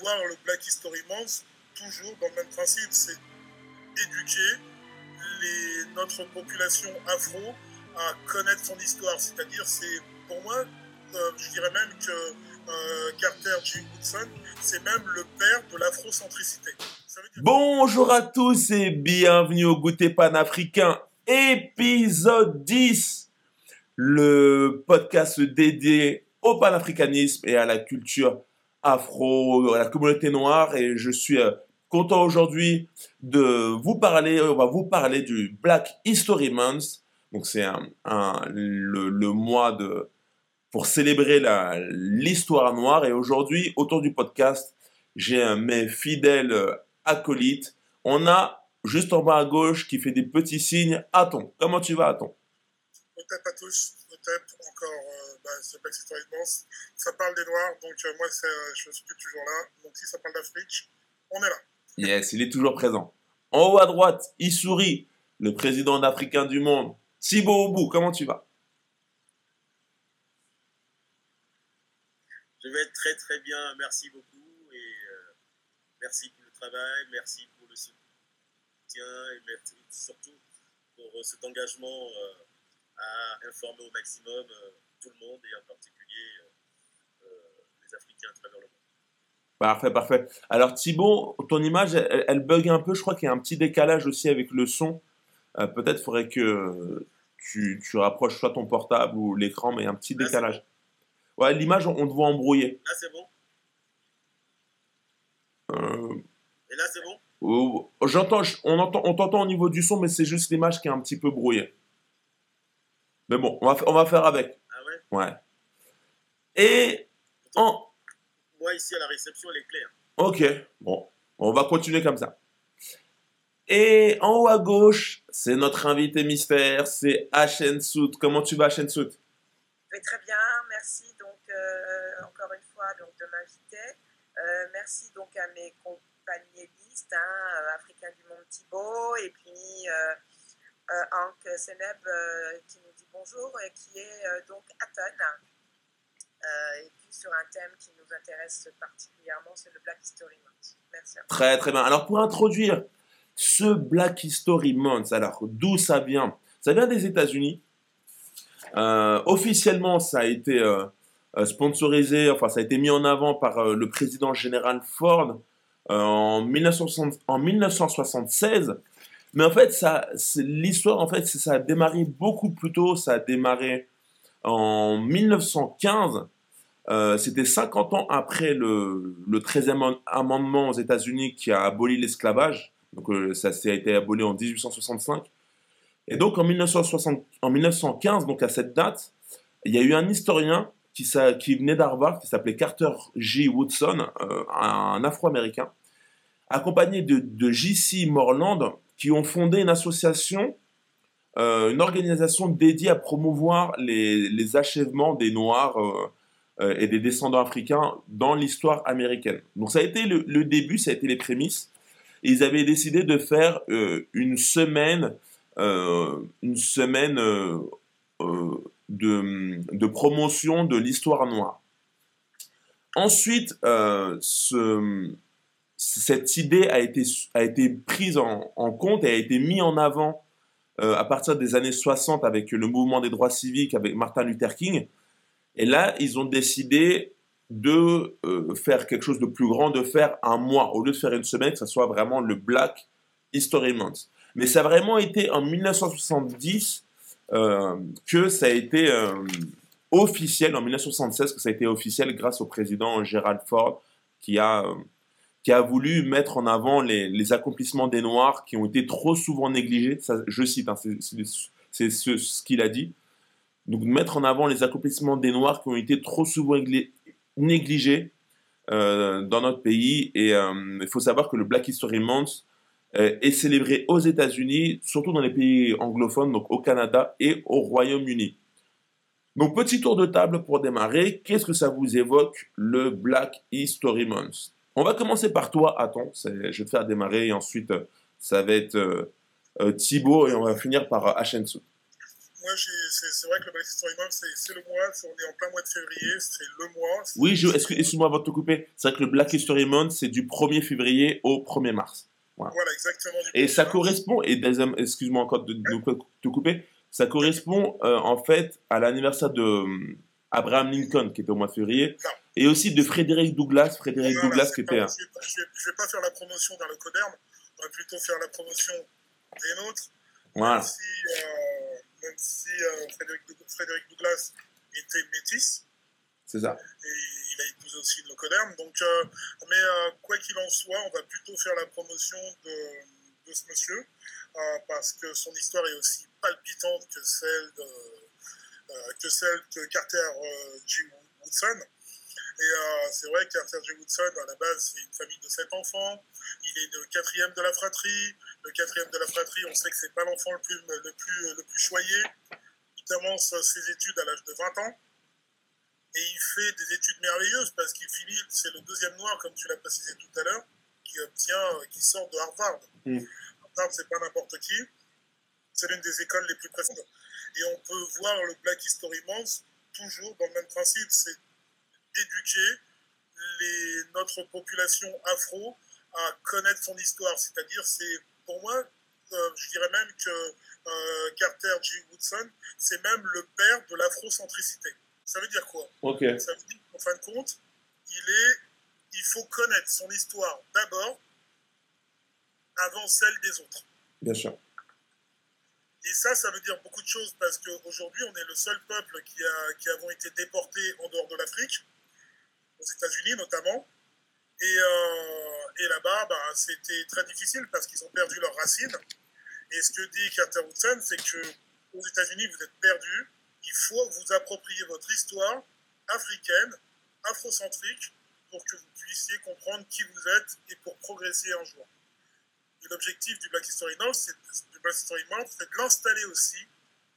voir le Black History Month toujours dans le même principe, c'est éduquer les, notre population afro à connaître son histoire. C'est-à-dire, c'est pour moi, euh, je dirais même que euh, Carter G. Woodson, c'est même le père de l'afrocentricité. Bonjour à tous et bienvenue au goûter panafricain, épisode 10, le podcast dédié au panafricanisme et à la culture afro, à la communauté noire. Et je suis euh, content aujourd'hui de vous parler, on va vous parler du Black History Month. Donc c'est le, mois de, pour célébrer l'histoire noire. Et aujourd'hui, autour du podcast, j'ai mes fidèles acolytes. On a juste en bas à gauche qui fait des petits signes. Aton, comment tu vas, Aton? Peut-être à tous, encore, euh, bah, c'est Black History Month. Ça parle des Noirs, donc euh, moi, je suis toujours là. Donc si ça parle d'Afrique, on est là. Yes, il est toujours présent. En haut à droite, il sourit, le président africain du monde. Thibaut Oubou, comment tu vas? Je vais très très bien, merci beaucoup et euh, merci pour le travail, merci pour le soutien et merci surtout pour euh, cet engagement euh, à informer au maximum tout le monde et en particulier les Africains à travers le monde. Parfait, parfait. Alors Thibaut, ton image, elle, bug un peu. Je crois qu'il y a un petit décalage aussi avec le son. Peut-être faudrait que tu, tu, rapproches soit ton portable ou l'écran, mais il y a un petit décalage. Ouais, l'image, on, te voit embrouillé. Là, c'est bon. Euh... Et là, c'est bon? Oh, J'entends, on entend, on t'entend au niveau du son, mais c'est juste l'image qui est un petit peu brouillée. Mais bon, on va, on va faire avec. Ah ouais? Ouais. Et en... Moi, ici, à la réception, elle est claire. Ok, bon. On va continuer comme ça. Et en haut à gauche, c'est notre invité mystère, c'est Ashen Sout. Comment tu vas, Sout vais très bien, merci donc euh, encore une fois donc, de m'inviter. Euh, merci donc à mes compagnonnistes, hein, euh, Africains du Monde Thibault, et puis euh, Hank Seneb qui nous bonjour, et qui est donc Aton. et puis sur un thème qui nous intéresse particulièrement, c'est le Black History Month. Merci. Très très bien. Alors pour introduire ce Black History Month, alors d'où ça vient? Ça vient des États-Unis. Euh, officiellement, ça a été euh, euh, sponsorisé, enfin ça a été mis en avant par le président général Ford en, 1960, en 1976. Mais en fait, ça, l'histoire, en fait, ça a démarré beaucoup plus tôt. Ça a démarré en 1915. C'était 50 ans après le, le 13e amendement aux États-Unis qui a aboli l'esclavage. Donc ça, a été aboli en 1865. Et donc en, 1960, en 1915, donc à cette date, il y a eu un historien qui, qui venait d'Harvard, qui s'appelait Carter J. Woodson, euh, un Afro-Américain, accompagné de, de J.C. Morland, qui ont fondé une association, euh, une organisation dédiée à promouvoir les, achèvements des Noirs euh, et des descendants africains dans l'histoire américaine. Donc ça a été le, début, ça a été les prémices. Et ils avaient décidé de faire une semaine euh, une semaine euh, euh, de, promotion de l'histoire noire. Ensuite, ce, cette idée a été, a été prise en, compte et a été mise en avant à partir des années 60 avec le mouvement des droits civiques avec Martin Luther King. Et là, ils ont décidé de faire quelque chose de plus grand, de faire un mois, au lieu de faire une semaine, que ce soit vraiment le Black History Month. Mais ça a vraiment été en 1970 euh, que ça a été euh, officiel, en 1976 que ça a été officiel grâce au président Gerald Ford qui a, euh, qui a voulu mettre en avant les, accomplissements des Noirs qui ont été trop souvent négligés. Je cite, hein, c'est ce, ce qu'il a dit. Donc mettre en avant les accomplissements des Noirs qui ont été trop souvent négligés euh, dans notre pays. Et euh, il faut savoir que le Black History Month euh, est célébré aux États-Unis, surtout dans les pays anglophones, donc au Canada et au Royaume-Uni. Donc petit tour de table pour démarrer, qu'est-ce que ça vous évoque le Black History Month? On va commencer par toi, Attends, je vais te faire démarrer et ensuite ça va être euh, euh, Thibaut et on va finir par Ashensu. moi, c'est vrai que le Black History Month, c'est le mois, on est en plein mois de février, c'est le mois. Oui, excuse-moi avant de te couper, c'est vrai que le Black History Month, c'est du 1er février au 1er mars. Voilà, exactement. Et ça correspond, et excuse-moi encore de, te couper, ça correspond euh, en fait à l'anniversaire de euh, Abraham Lincoln qui était au mois de février, et aussi de Frédéric Douglas, Frédéric Douglas qui était. Je ne vais, pas faire la promotion d'un Locoderme, on va plutôt faire la promotion des nôtres. Voilà. Même si, euh, même si Frédéric, Douglas était métis. C'est ça. Et il a épousé aussi une Locoderme. Donc, mais quoi qu'il en soit, on va plutôt faire la promotion de, de ce monsieur, parce que son histoire est aussi palpitante que celle de, euh, que celle de Carter euh, G. Woodson. Et euh, c'est vrai que Carter G. Woodson, à la base, c'est une famille de sept enfants. Il est le quatrième de la fratrie. Le quatrième de la fratrie, on sait que c'est pas l'enfant le plus, le, plus, le plus choyé. Il commence ses études à l'âge de 20 ans. Et il fait des études merveilleuses parce qu'il finit, c'est le deuxième noir, comme tu l'as précisé tout à l'heure, qui obtient, qui sort de Harvard. Mm. Harvard, c'est pas n'importe qui. C'est l'une des écoles les plus précédentes. Et on peut voir le Black History Month toujours dans le même principe, c'est éduquer les, notre population afro à connaître son histoire. C'est-à-dire, c'est pour moi, euh, je dirais même que euh, Carter G. Woodson, c'est même le père de l'afrocentricité. Ça veut dire quoi? Ça veut dire qu'en fin de compte, il, est, il faut connaître son histoire d'abord avant celle des autres. Bien sûr. Et ça, ça veut dire beaucoup de choses parce qu'aujourd'hui, on est le seul peuple qui, a, qui avons été déportés en dehors de l'Afrique, aux États-Unis notamment. Et, euh, là-bas, bah, c'était très difficile parce qu'ils ont perdu leurs racines. Et ce que dit Carter Woodson, c'est que aux États-Unis, vous êtes perdus. Il faut vous approprier votre histoire africaine, afrocentrique, pour que vous puissiez comprendre qui vous êtes et pour progresser un jour. L'objectif du Black History Month, c'est de l'installer aussi,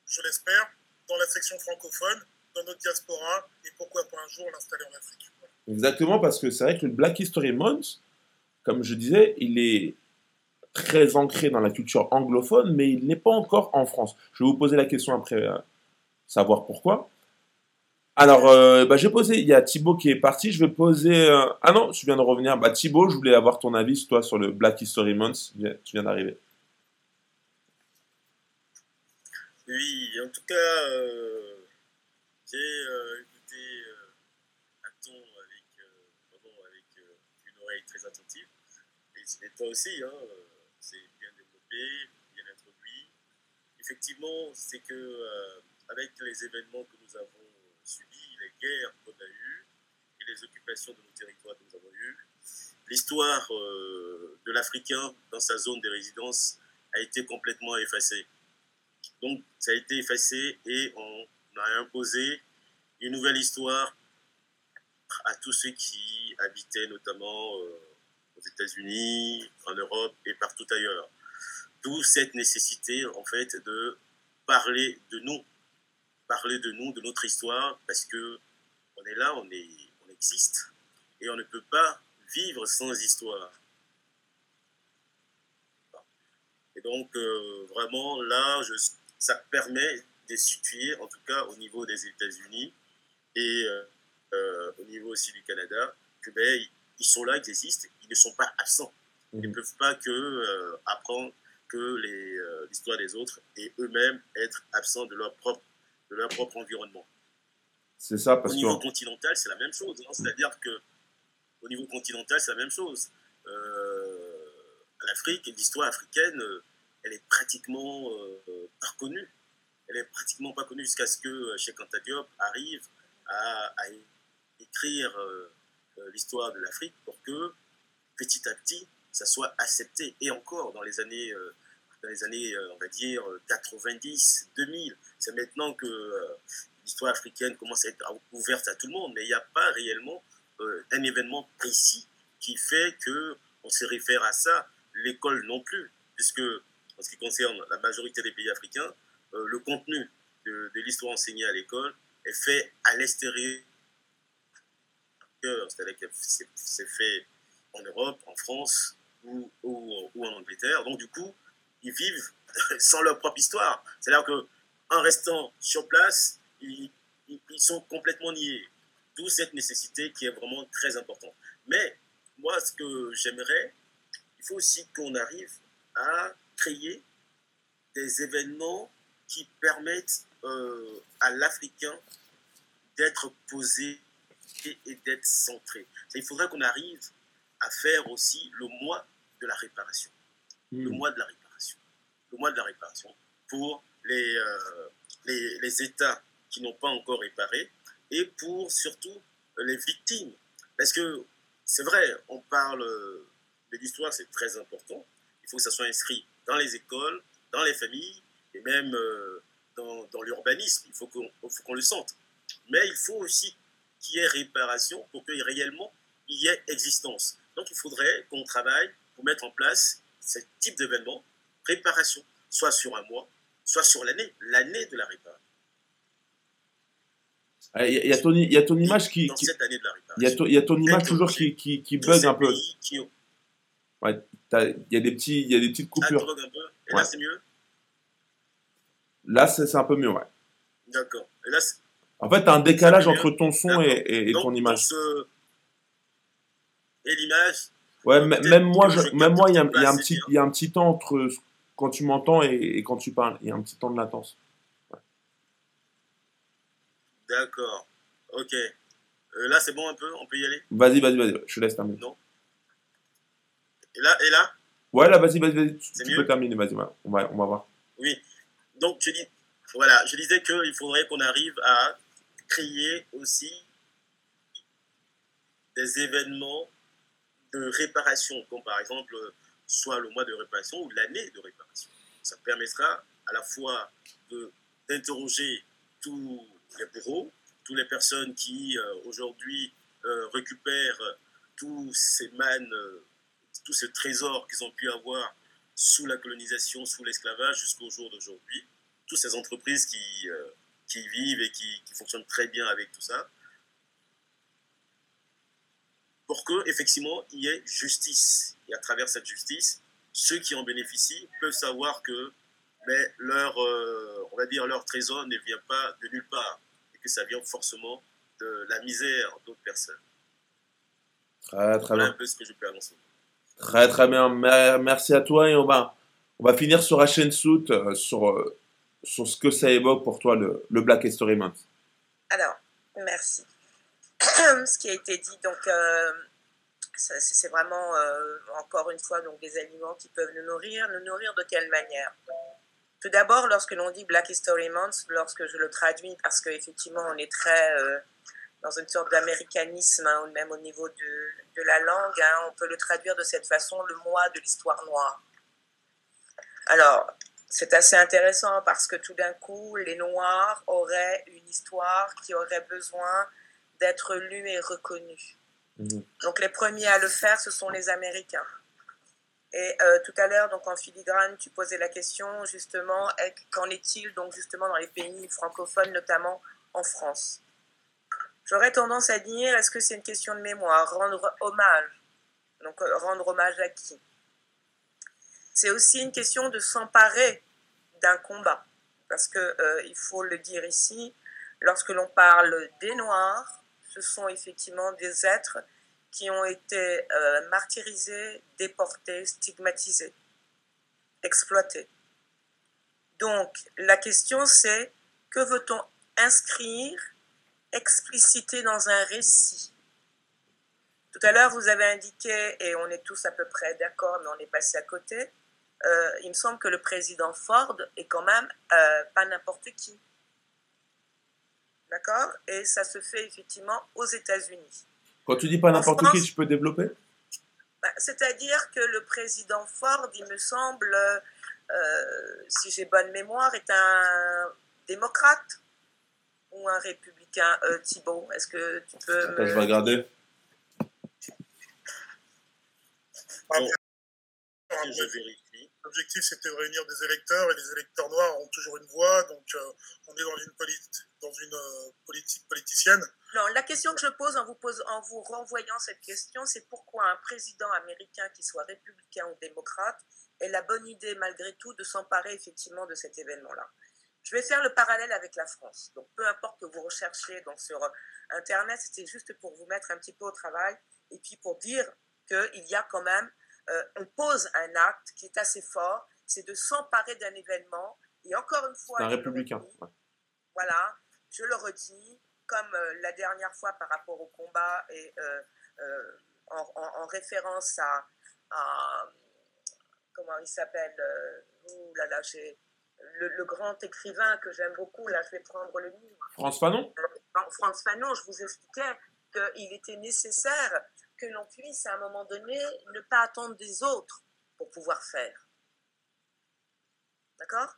je l'espère, dans la section francophone, dans notre diaspora, et pourquoi pas un jour l'installer en Afrique. Exactement, parce que c'est vrai que le Black History Month, comme je disais, il est très ancré dans la culture anglophone, mais il n'est pas encore en France. Je vais vous poser la question après, euh, savoir pourquoi. Alors, euh, bah, j'ai posé, il y a Thibaut qui est parti, je vais poser... Euh, ah non, tu viens de revenir. Bah, Thibaut, je voulais avoir ton avis, toi, sur le Black History Month. Tu viens d'arriver. Oui, en tout cas, euh, j'ai écouté un avec, avec une oreille très attentive. Et toi aussi, hein, c'est bien développé, bien introduit. Effectivement, c'est que avec les événements que nous avons subi les guerres qu'on a eues et les occupations de nos territoires que nous avons eues. L'histoire euh, de l'Africain dans sa zone de résidence a été complètement effacée. Donc, ça a été effacé et on a imposé une nouvelle histoire à tous ceux qui habitaient notamment euh, aux États-Unis, en Europe et partout ailleurs. D'où cette nécessité, en fait, de parler de nous, parler de nous, de notre histoire, parce que on est là, on, existe, et on ne peut pas vivre sans histoire. Et donc, euh, vraiment, là, je, ça permet de situer, en tout cas au niveau des États-Unis et euh, euh, au niveau aussi du Canada, que ben, ils sont là, ils existent, ils ne sont pas absents. Ils ne mmh. peuvent pas que apprendre que l'histoire des autres et eux-mêmes être absents de leur propre de leur propre environnement. C'est ça, parce Au niveau continental, c'est la même chose. Hein. C'est-à-dire que au niveau continental, c'est la même chose. Euh, L'Afrique, l'histoire africaine, euh, elle est pratiquement euh, pas connue. Elle est pratiquement pas connue jusqu'à ce que Cheikh Anta Diop arrive à, écrire l'histoire de l'Afrique pour que petit à petit, ça soit accepté. Et encore, dans les années dans les années, euh, on va dire, 90, 2000. C'est maintenant que euh, l'histoire africaine commence à être ouverte à tout le monde, mais il n'y a pas réellement euh, un événement précis qui fait que on se réfère à ça. L'école non plus, puisque en ce qui concerne la majorité des pays africains, le contenu de, l'histoire enseignée à l'école est fait à l'extérieur, c'est-à-dire que c'est fait en Europe, en France ou, en Angleterre. Donc du coup, ils vivent sans leur propre histoire. C'est-à-dire que en restant sur place, ils, ils sont complètement niés. D'où cette nécessité qui est vraiment très importante. Mais moi, ce que j'aimerais, il faut aussi qu'on arrive à créer des événements qui permettent euh, à l'Africain d'être posé et, d'être centré. Il faudrait qu'on arrive à faire aussi le mois de la réparation. Le hmm. mois de la réparation. Le mois de la réparation pour les, euh, les, les États qui n'ont pas encore réparé et pour surtout les victimes. Parce que c'est vrai, on parle de l'histoire, c'est très important. Il faut que ça soit inscrit dans les écoles, dans les familles et même euh, dans, dans l'urbanisme. Il faut qu'on le sente. Mais il faut aussi qu'il y ait réparation pour que réellement il y ait existence. Donc il faudrait qu'on travaille pour mettre en place ce type d'événement, réparation, soit sur un mois, soit sur l'année, l'année de la réparation. Il y, a ton, il y a ton image qui. Dans cette année de la réparation. Il y a ton, il y a ton image toujours qui, qui, qui bug un peu. Ouais, il y a des petits, il y a des petites coupures. Ah. Et là, c'est mieux? Là, c'est un peu mieux, ouais. D'accord. Et là, en fait, tu as un décalage entre ton son et, et, ton image. Et l'image Ouais, même moi, je... même moi, il y, a, y a un petit, il y a un petit temps entre quand tu m'entends et, quand tu parles. Il y a un petit temps de latence. D'accord. Ok. Euh, là, c'est bon un peu? On peut y aller? Vas-y, vas-y, vas-y. Je laisse terminer. Non? Et là, et là Ouais, là, vas-y, vas-y, vas-y. Tu, peux terminer, vas-y, on va, on va voir. Oui. Donc, je, dis, voilà, je disais qu'il faudrait qu'on arrive à créer aussi des événements de réparation, comme par exemple soit le mois de réparation ou l'année de réparation. Ça permettra à la fois d'interroger tous les bureaux, toutes les personnes qui euh, aujourd'hui euh, récupèrent tous ces mannes, euh, tous ces trésors qu'ils ont pu avoir sous la colonisation, sous l'esclavage jusqu'au jour d'aujourd'hui, toutes ces entreprises qui, qui vivent et qui, qui, fonctionnent très bien avec tout ça, pour que effectivement il y ait justice. Et à travers cette justice, ceux qui en bénéficient peuvent savoir que mais leur, on va dire, leur trésor ne vient pas de nulle part ça vient forcément de la misère d'autres personnes. Très, très bien. un peu ce que je peux annoncer. Très, très bien. Merci à toi et on va, on va finir sur la chaîne Soot, euh, sur, euh, sur ce que ça évoque pour toi le, Black History Month. Alors, merci. ce qui a été dit, donc, euh, c'est vraiment, encore une fois, donc, des aliments qui peuvent nous nourrir. Nous nourrir de quelle manière? Tout d'abord, lorsque l'on dit Black History Month, lorsque je le traduis, parce qu'effectivement, on est très dans une sorte d'américanisme, hein, même au niveau de, de la langue, hein, on peut le traduire de cette façon, le mois de l'histoire noire. Alors, c'est assez intéressant parce que tout d'un coup, les Noirs auraient une histoire qui aurait besoin d'être lue et reconnue. Mmh. Donc les premiers à le faire, ce sont les Américains. Et euh, tout à l'heure, donc en filigrane, tu posais la question justement, qu'en est-il donc justement dans les pays francophones, notamment en France? J'aurais tendance à dire, est-ce que c'est une question de mémoire, rendre hommage. Donc euh, rendre hommage à qui? C'est aussi une question de s'emparer d'un combat, parce que euh, il faut le dire ici, lorsque l'on parle des Noirs, ce sont effectivement des êtres qui ont été euh, martyrisés, déportés, stigmatisés, exploités. Donc, la question c'est, que veut-on inscrire, expliciter dans un récit Tout à l'heure, vous avez indiqué, et on est tous à peu près d'accord, mais on est passé à côté, euh, il me semble que le président Ford est quand même euh, pas n'importe qui. D'accord? Et ça se fait effectivement aux États-Unis. Quand tu dis pas n'importe qui, tu peux développer? Bah, C'est-à-dire que le président Ford, il me semble, euh, si j'ai bonne mémoire, est un démocrate ou un républicain. Euh, Thibault, est-ce que tu peux. Attends, je vais regarder. je vérifie. L'objectif, c'était de réunir des électeurs, et les électeurs noirs ont toujours une voix, donc euh, on est dans une, dans une euh, politique politicienne. Non, la question que je pose en vous, pose, en vous renvoyant cette question, c'est pourquoi un président américain, qui soit républicain ou démocrate, ait la bonne idée, malgré tout, de s'emparer effectivement de cet événement-là? Je vais faire le parallèle avec la France. Donc, peu importe que vous recherchiez donc, sur Internet, c'était juste pour vous mettre un petit peu au travail et puis pour dire qu'il y a quand même, euh, on pose un acte qui est assez fort, c'est de s'emparer d'un événement. Et encore une fois, un républicain. Voilà, je le redis, comme euh, la dernière fois par rapport au combat et euh, en, référence à, comment il s'appelle, là là, j'ai le, grand écrivain que j'aime beaucoup, là, je vais prendre le livre. France Fanon euh, France Fanon, je vous expliquais qu'il était nécessaire que l'on puisse, à un moment donné, ne pas attendre des autres pour pouvoir faire. D'accord?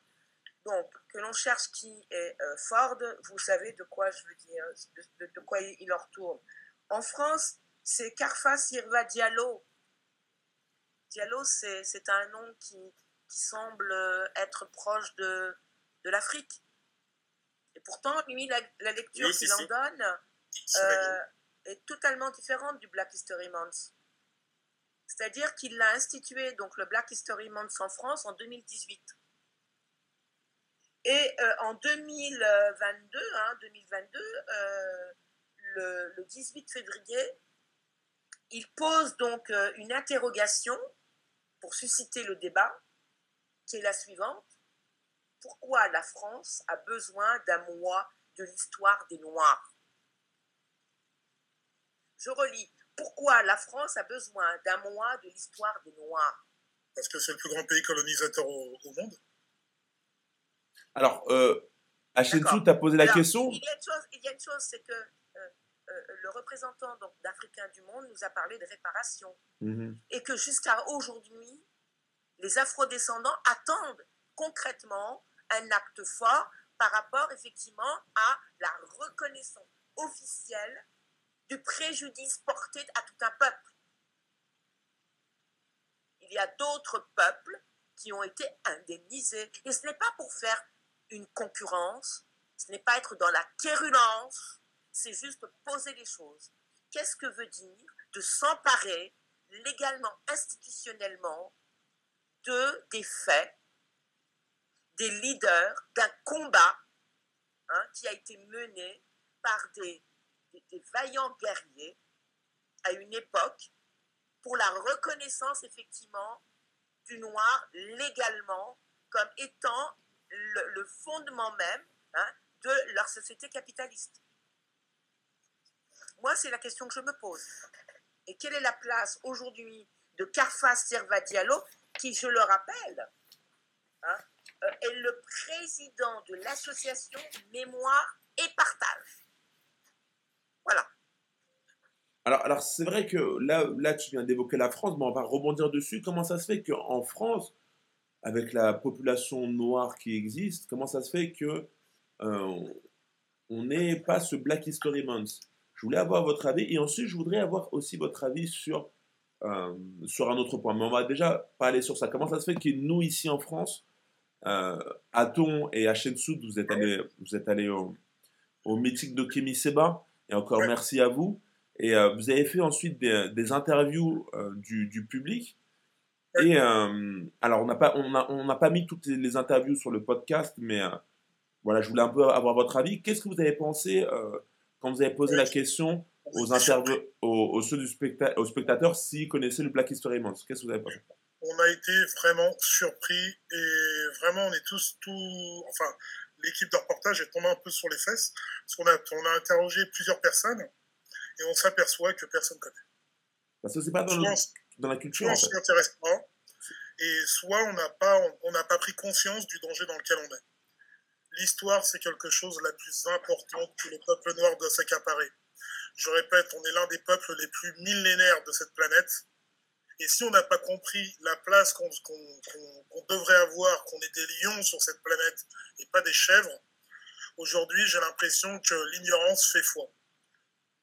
Donc, que l'on cherche qui est euh, Ford, vous savez de quoi je veux dire, de, quoi il en retourne. En France, c'est Carfa Sirva Diallo. Diallo, c'est un nom qui, qui semble euh, être proche de, de l'Afrique. Et pourtant, lui, la, lecture qu'il en donne euh, est totalement différente du Black History Month. C'est-à-dire qu'il a institué donc le Black History Month en France en 2018. Et euh, en 2022, hein, 2022 le, le, 18 février, il pose donc une interrogation pour susciter le débat qui est la suivante. Pourquoi la France a besoin d'un mois de l'histoire des Noirs? Je relis. Pourquoi la France a besoin d'un mois de l'histoire des Noirs? Parce que c'est le plus grand pays colonisateur au, monde. Alors, euh, tu as posé la question. Il y a une chose, c'est que euh, euh, le représentant d'Africains du monde nous a parlé de réparation. Mhm. Et que jusqu'à aujourd'hui, les afrodescendants attendent concrètement un acte fort par rapport effectivement à la reconnaissance officielle du préjudice porté à tout un peuple. Il y a d'autres peuples qui ont été indemnisés. Et ce n'est pas pour faire une concurrence, ce n'est pas être dans la quérulence, c'est juste poser les choses. Qu'est-ce que veut dire de s'emparer légalement, institutionnellement, de, des faits, des leaders, d'un combat hein, qui a été mené par des, vaillants guerriers à une époque pour la reconnaissance effectivement du noir légalement comme étant le, fondement même hein, de leur société capitaliste. Moi, c'est la question que je me pose. Et quelle est la place aujourd'hui de Carfa Serva Diallo qui, je le rappelle, hein, euh, est le président de l'association Mémoire et Partage. Voilà. Alors, alors c'est vrai que là, là, tu viens d'évoquer la France, mais on va rebondir dessus. Comment ça se fait qu'en France, avec la population noire qui existe, comment ça se fait que euh, on n'ait pas ce Black History Month? Je voulais avoir votre avis et ensuite je voudrais avoir aussi votre avis sur euh, sur un autre point. Mais on va déjà pas aller sur ça. Comment ça se fait que nous, ici en France, euh, à Thon et à Chensud, vous êtes allé, vous êtes allé au, au meeting de Kémy Seba, et encore merci à vous. Et euh, vous avez fait ensuite des, interviews du, du, public. Et alors, on n'a pas, on a, on pas mis toutes les, interviews sur le podcast, mais voilà, je voulais un peu avoir votre avis. Qu'est-ce que vous avez pensé quand vous avez posé la question aux, aux, ceux du aux spectateurs s'ils connaissaient le Black History Month. Qu'est-ce que vous avez pensé? On a été vraiment surpris et vraiment on est tous tout, enfin l'équipe de reportage est tombée un peu sur les fesses parce qu'on a, on a interrogé plusieurs personnes et on s'aperçoit que personne connaît. Parce que c'est pas dans, dans, la culture. Soit on ne s'intéresse pas et soit on n'a pas, on n'a pas pris conscience du danger dans lequel on est. L'histoire, c'est quelque chose la plus importante que le peuple noir doit s'accaparer. Je répète, on est l'un des peuples les plus millénaires de cette planète. Et si on n'a pas compris la place qu'on devrait avoir, qu'on est des lions sur cette planète et pas des chèvres, aujourd'hui j'ai l'impression que l'ignorance fait foi.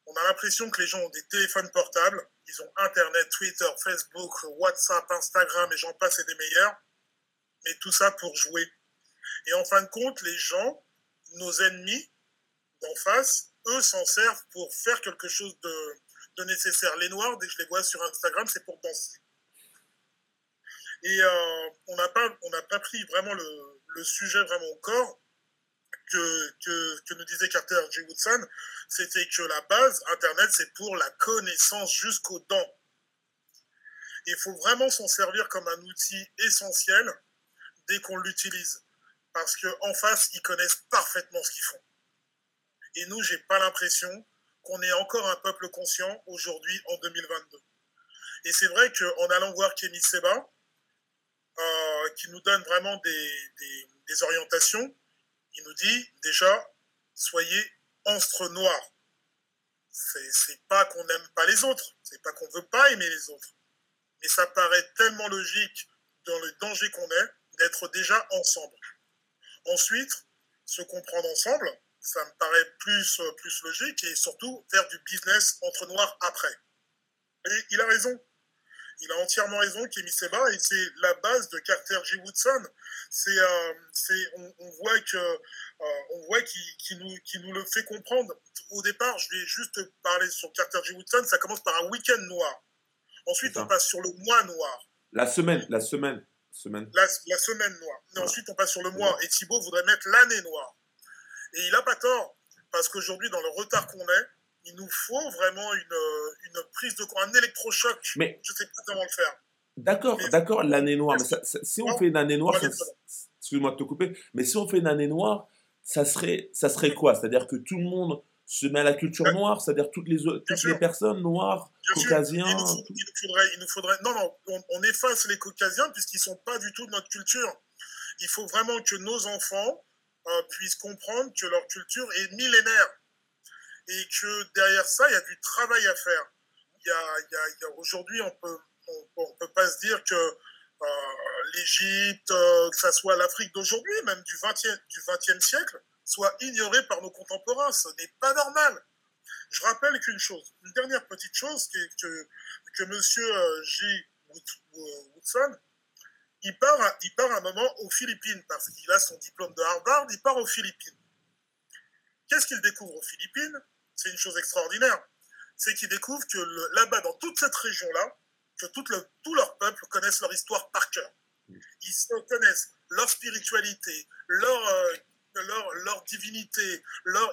On a l'impression que les gens ont des téléphones portables, ils ont Internet, Twitter, Facebook, WhatsApp, Instagram et j'en passe et des meilleurs, mais tout ça pour jouer. Et en fin de compte, les gens, nos ennemis d'en face, eux s'en servent pour faire quelque chose de, nécessaire. Les Noirs, dès que je les vois sur Instagram, c'est pour danser. Et euh, on n'a pas, pas pris vraiment le, sujet vraiment au corps. que, que, que nous disait Carter J. Woodson, c'était que la base, Internet, c'est pour la connaissance jusqu'aux dents. Il faut vraiment s'en servir comme un outil essentiel dès qu'on l'utilise. Parce qu'en face, ils connaissent parfaitement ce qu'ils font. Et nous, j'ai pas l'impression qu'on est encore un peuple conscient aujourd'hui en 2022. Et c'est vrai qu'en allant voir Kémy Seba, euh, qui nous donne vraiment des, orientations, il nous dit déjà, soyez enstre noir. C'est pas qu'on n'aime pas les autres, c'est pas qu'on veut pas aimer les autres. Mais ça paraît tellement logique dans le danger qu'on est d'être déjà ensemble. Ensuite, se comprendre ensemble, ça me paraît plus, plus logique et surtout faire du business entre noirs après. Et il a raison. Il a entièrement raison, Kémy Seba, et c'est la base de Carter G. Woodson. C'est, euh, on, on, voit que, euh, on voit qu'il, nous, nous le fait comprendre. Au départ, je vais juste parler sur Carter G. Woodson. Ça commence par un week-end noir. Ensuite, on passe sur le mois noir. La semaine, la semaine. semaine. La, la semaine noire. Et voilà. ensuite, on passe sur le mois. Et Thibault voudrait mettre l'année noire. Et il n'a pas tort, parce qu'aujourd'hui, dans le retard qu'on est, il nous faut vraiment une, une prise de un électrochoc. Mais je ne sais pas comment le faire. D'accord, d'accord, l'année noire. Mais ça, ça, si on Non, fait une année noire, excuse-moi de te couper, mais si on fait une année noire, ça serait, ça serait quoi? C'est-à-dire que tout le monde se met à la culture noire, c'est-à-dire toutes les, Bien toutes les sûr. personnes noires, Bien caucasiens. il nous, il faudrait, il nous faudrait, non, non, on, on efface les caucasiens puisqu'ils sont pas du tout de notre culture. Il faut vraiment que nos enfants puissent comprendre que leur culture est millénaire et que derrière ça, il y a du travail à faire. Y a, y a, aujourd'hui, on peut, on, peut pas se dire que euh, l'Égypte, euh, que ça soit l'Afrique d'aujourd'hui, même du 20e, du 20e siècle, soit ignorée par nos contemporains. Ce n'est pas normal. Je rappelle qu'une chose, une dernière petite chose, que, que, que euh, J. Wood- Woodson, il part, à- il part un moment aux Philippines, parce qu'il a son diplôme de Harvard, il part aux Philippines. Qu'est-ce qu'il découvre aux Philippines? C'est une chose extraordinaire. C'est qu'il découvre que là-bas, dans toute cette région-là, que tout, le, tout leur peuple connaissent leur histoire par cœur. Ils se connaissent leur spiritualité, leur, euh, leur, leur divinité,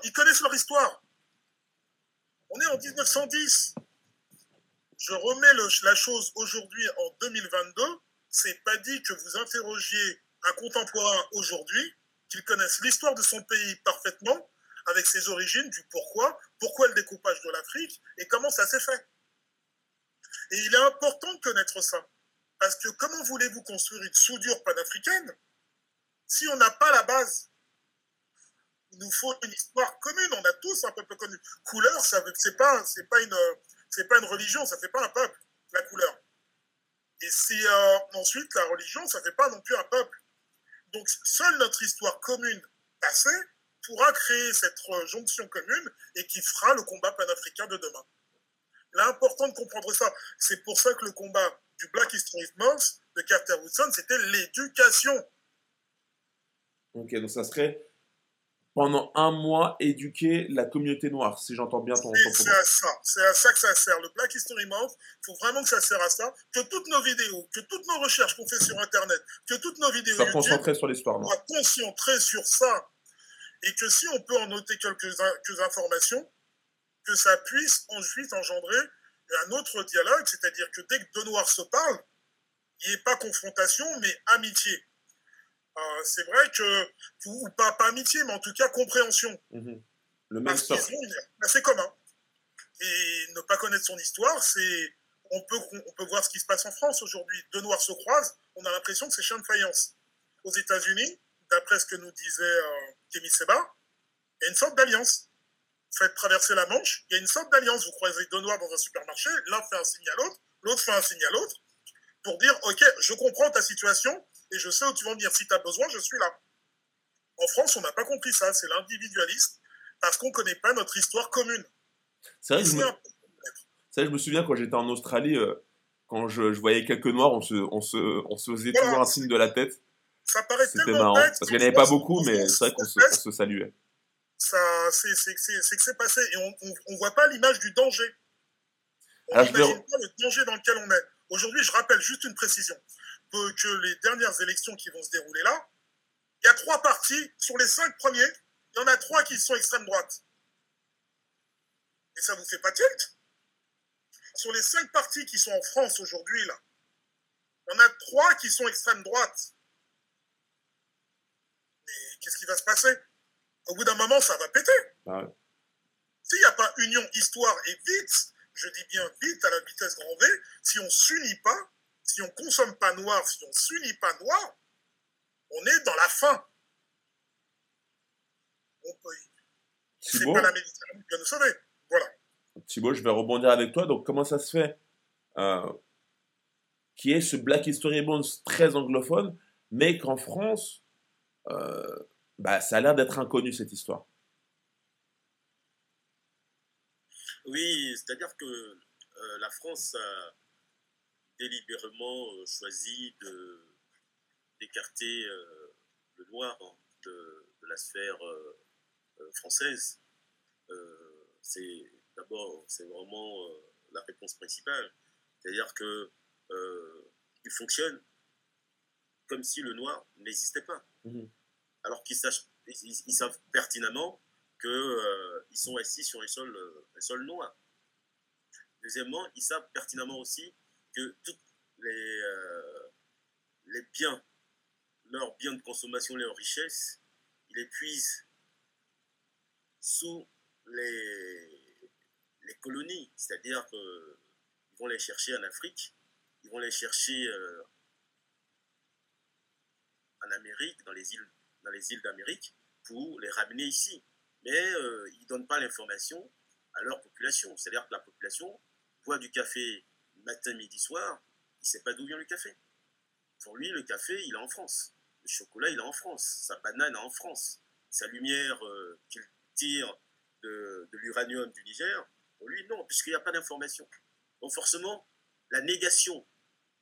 ils connaissent leur histoire. On est en 1910. Je remets la chose aujourd'hui en 2022. C'est pas dit que vous interrogiez un contemporain aujourd'hui, qu'il connaisse l'histoire de son pays parfaitement, avec ses origines, du pourquoi, pourquoi le découpage de l'Afrique et comment ça s'est fait. Et il est important de connaître ça. Parce que comment voulez-vous construire une soudure panafricaine si on n'a pas la base? Il nous faut une histoire commune, on a tous un peuple connu. Couleur, veut, c'est pas, pas pas une religion, ça fait pas un peuple, la couleur. Et si euh, ensuite la religion, ça fait pas non plus un peuple. Donc seule notre histoire commune passée pourra créer cette euh, jonction commune et qui fera le combat panafricain de demain. L'important de comprendre ça, c'est pour ça que le combat du Black History Month de Carter Woodson, c'était l'éducation. Ok, donc ça serait pendant un mois éduquer la communauté noire, si j'entends bien ton, c'est à ça, c'est à ça que ça sert. Le Black History Month, il faut vraiment que ça sert à ça, que toutes nos vidéos, que toutes nos recherches qu'on fait sur Internet, que toutes nos vidéos Sois YouTube concentré sur l'histoire noire. soient concentrées sur ça. Et que si on peut en noter quelques, quelques informations, que ça puisse ensuite engendrer un autre dialogue, c'est-à-dire que dès que deux noirs se parlent, il n'y ait pas confrontation, mais amitié. Euh, c'est vrai que, ou pas, pas amitié, mais en tout cas compréhension. Mhm. Le même Parce qu'ils ont assez commun. Et ne pas connaître son histoire, c'est. On peut, on peut voir ce qui se passe en France aujourd'hui. Deux noirs se croisent, on a l'impression que c'est chien de faïence. Aux États-Unis, d'après ce que nous disait euh, Kémy Seba, il y a une sorte d'alliance. Faites traverser la Manche, il y a une sorte d'alliance. Vous croisez deux noirs dans un supermarché, l'un fait un signe à l'autre, l'autre fait un signe à l'autre, pour dire Ok, je comprends ta situation et je sais où tu vas venir. Si tu as besoin, je suis là. En France, on n'a pas compris ça. C'est l'individualisme parce qu'on ne connaît pas notre histoire commune. C'est vrai que je me, vrai je souviens quand j'étais en Australie, euh, quand je, je voyais quelques noirs, on se, on se, on se faisait Voilà. toujours un signe de la tête. Ça paraît C'était marrant. bête, Parce qu'il n'y en avait pas beaucoup, mais c'est vrai qu'on se, on se saluait. c'est que c'est passé et on ne voit pas l'image du danger. On je vais n'imagine pas le danger dans lequel on est. Aujourd'hui, je rappelle juste une précision que, que les dernières élections qui vont se dérouler là, il y a trois partis sur les cinq premiers Il y en a trois qui sont extrême droite. Et ça vous fait pas tilt Sur les cinq partis qui sont en France aujourd'hui, là, il y en a trois qui sont extrême droite. Mais qu'est-ce qui va se passer? Au bout d'un moment, ça va péter. Bah S'il n'y a pas union, histoire et vite, je dis bien vite à la vitesse grand V, si on s'unit pas, si on consomme pas noir, si on s'unit pas noir, on est dans la fin. C'est pas la Méditerranée qui va nous sauver. Voilà. Thibaut, je vais rebondir avec toi. Donc, comment ça se fait euh, qui est ce Black History Month très anglophone, mais qu'en France, euh, bah, ça a l'air d'être inconnu cette histoire? Oui, c'est-à-dire que euh, la France a délibérément choisi d'écarter le noir hein, de, de, la sphère française. c'est d'abord, c'est vraiment la réponse principale. C'est-à-dire que euh, il fonctionne comme si le noir n'existait pas. Mhm. Alors qu'ils ils, savent pertinemment qu'ils euh, sont assis sur un sol, euh, un sol noir. Deuxièmement, ils savent pertinemment aussi que tous les, les biens, leurs biens de consommation, leurs richesses, ils les puisent sous les, les colonies, c'est-à-dire qu'ils vont les chercher en Afrique, ils vont les chercher euh, en Amérique, dans les îles, dans les îles d'Amérique, pour les ramener ici. Mais euh, ils ne donnent pas l'information à leur population. C'est-à-dire que la population boit du café matin, midi, soir, il ne sait pas d'où vient le café. Pour lui, le café, il est en France. Le chocolat, il est en France. Sa banane est en France. Sa lumière euh, qu'il tire de, de l'uranium du Niger, pour lui, non, puisqu'il n'y a pas d'information. Donc forcément, la négation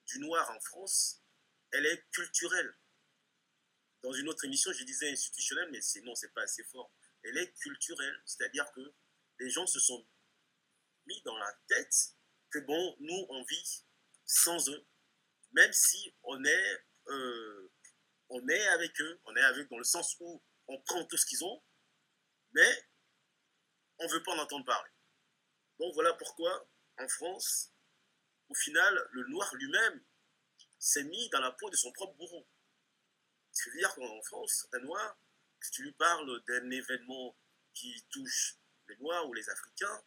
du noir en France, elle est culturelle. Dans une autre émission, je disais institutionnelle, mais c'est non, c'est pas assez fort. Elle est culturelle, c'est-à-dire que les gens se sont mis dans la tête que bon, nous on vit sans eux, même si on est, euh, on est avec eux, on est avec dans le sens où on prend tout ce qu'ils ont, mais on veut pas en entendre parler. Donc voilà pourquoi en France, au final, le noir lui-même s'est mis dans la peau de son propre bourreau. C'est-à-dire qu'en France, un noir, si tu lui parles d'un événement qui touche les noirs ou les africains,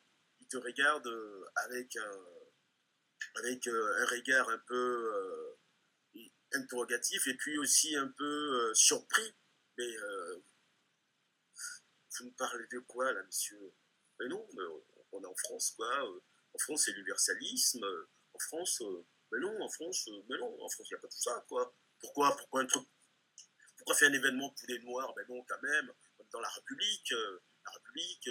il te regarde euh, avec un, avec euh, un regard un peu euh, interrogatif et puis aussi un peu surpris. Mais vous nous parlez de quoi là, monsieur? Mais non, on est en France, quoi. En France, c'est l'universalisme. En France, euh, mais non, en France, euh, mais non, en France, il n'y a pas tout ça, quoi. Pourquoi, pourquoi un truc Pourquoi faire un événement pour les Noirs? Ben non, quand même, dans la République, euh, la République,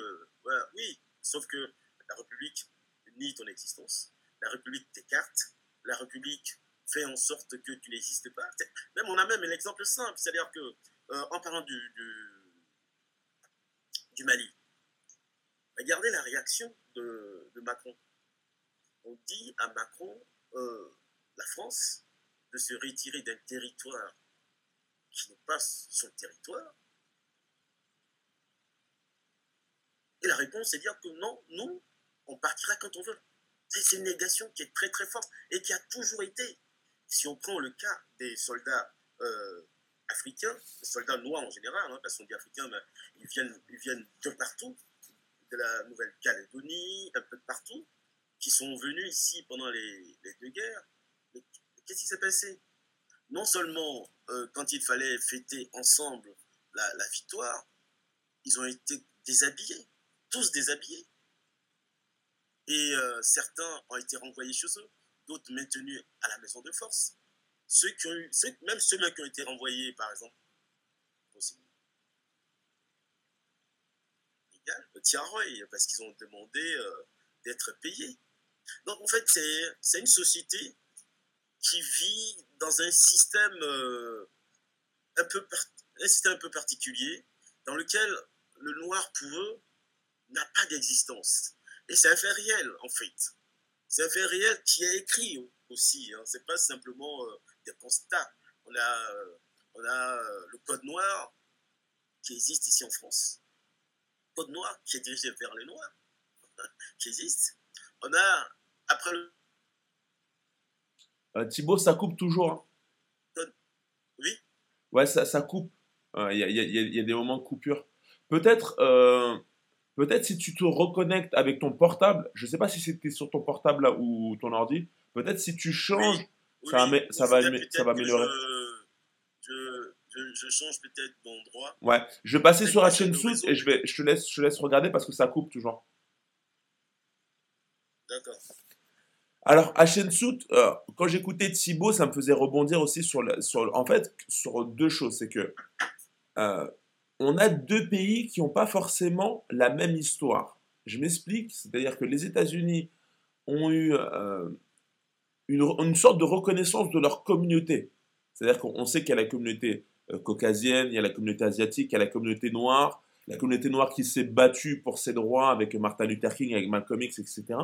oui, sauf que la République nie ton existence. La République t'écarte. La République fait en sorte que tu n'existes pas. Même, on a même un exemple simple, c'est-à-dire que, en parlant du, Mali, regardez la réaction de Macron on dit à Macron, euh, la France, de se retirer d'un territoire qui n'est pas son territoire. Et la réponse est dire que non, nous, on partira quand on veut. C'est une négation qui est très très forte et qui a toujours été. Si on prend le cas des soldats euh, africains, soldats noirs en général, hein, parce qu'on dit africains, mais ils, viennent, ils viennent de partout, de la Nouvelle-Calédonie, un peu de partout qui sont venus ici pendant les, deux guerres. qu'est-ce qui s'est passé? Non seulement euh, quand il fallait fêter ensemble la, victoire, ils ont été déshabillés, tous déshabillés. Et euh, certains ont été renvoyés chez eux, d'autres maintenus à la maison de force. Ceux qui ont eu, même ceux-là qui ont été renvoyés, par exemple, égal, Tiaroy, parce qu'ils ont demandé euh, d'être payés. Donc en fait, c'est une société qui vit dans euh, un système un peu particulier, dans lequel le noir pour eux n'a pas d'existence. Et c'est un fait réel, en fait. C'est un fait réel qui est écrit aussi. Hein. Ce n'est pas simplement euh, des constats. On a, euh, on a le code noir qui existe ici en France. Code noir qui est dirigé vers les noirs, qui existe. On a, après le. Euh, Thibaut, ça coupe toujours. Hein. Oui Ouais, ça, ça coupe. Il y, a, y, a, des moments de coupure. Peut-être euh, peut-être si tu te reconnectes avec ton portable, je ne sais pas si c'était sur ton portable là, ou ton ordi, peut-être si tu changes, ça, va, ça, va, ça va améliorer. Je, je, je, change peut-être d'endroit. Ouais, je vais passer sur sous et je, vais, je, te laisse, je te laisse regarder parce que ça coupe toujours. D'accord. Alors, à Shensout, euh, quand j'écoutais Thibaut, ça me faisait rebondir aussi sur, sur, en fait, sur deux choses. C'est que euh, on a deux pays qui n'ont pas forcément la même histoire. Je m'explique, c'est-à-dire que les États-Unis ont eu euh, une, sorte de reconnaissance de leur communauté. C'est-à-dire qu'on sait qu'il y a la communauté caucasienne, il y a la communauté asiatique, il y a la communauté noire, la communauté noire qui s'est battue pour ses droits avec Martin Luther King, avec Malcolm X, etc.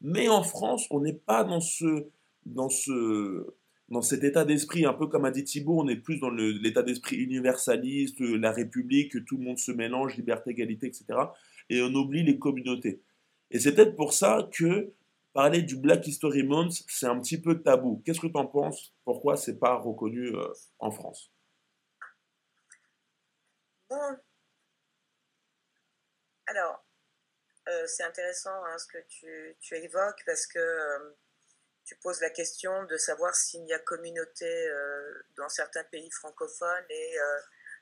Mais en France, on n'est pas dans ce, dans ce, dans cet état d'esprit, un peu comme a dit Thibault, on est plus dans l'état d'esprit universaliste, la République, que tout le monde se mélange, liberté, égalité, etc. Et on oublie les communautés. Et c'est peut-être pour ça que parler du Black History Month, c'est un petit peu tabou. Qu'est-ce que tu en penses? Pourquoi c'est pas reconnu euh, en France? Bon. Alors, euh, c'est intéressant hein, ce que tu, évoques parce que euh, tu poses la question de savoir s'il y a communauté euh, dans certains pays francophones et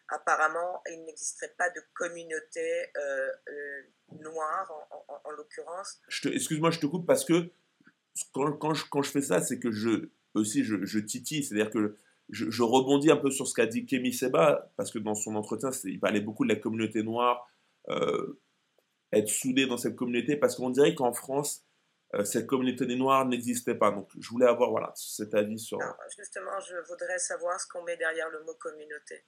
apparemment il n'existerait pas de communauté noire en, l'occurrence. Excuse-moi, je te coupe parce que quand, je, fais ça, c'est que je aussi je, titille, c'est-à-dire que je, rebondis un peu sur ce qu'a dit Kémy Seba parce que dans son entretien, il parlait beaucoup de la communauté noire être soudé dans cette communauté parce qu'on dirait qu'en France, euh, cette communauté des Noirs n'existait pas. Donc, je voulais avoir voilà, cet avis sur. justement, je voudrais savoir ce qu'on met derrière le mot communauté.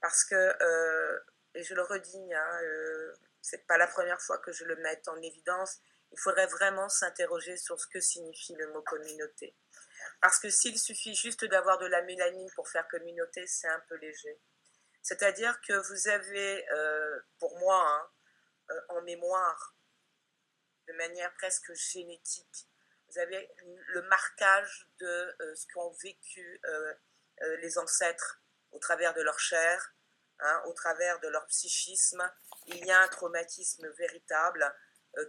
Parce que, euh, et je le redis, hein, euh, c'est pas la première fois que je le mets en évidence, il faudrait vraiment s'interroger sur ce que signifie le mot communauté. Parce que s'il suffit juste d'avoir de la mélanine pour faire communauté, c'est un peu léger. C'est-à-dire que vous avez, euh, pour moi, hein, euh, en mémoire de manière presque génétique. Vous avez le marquage de euh, ce qu'ont vécu euh, les ancêtres au travers de leur chair, hein, au travers de leur psychisme. Il y a un traumatisme véritable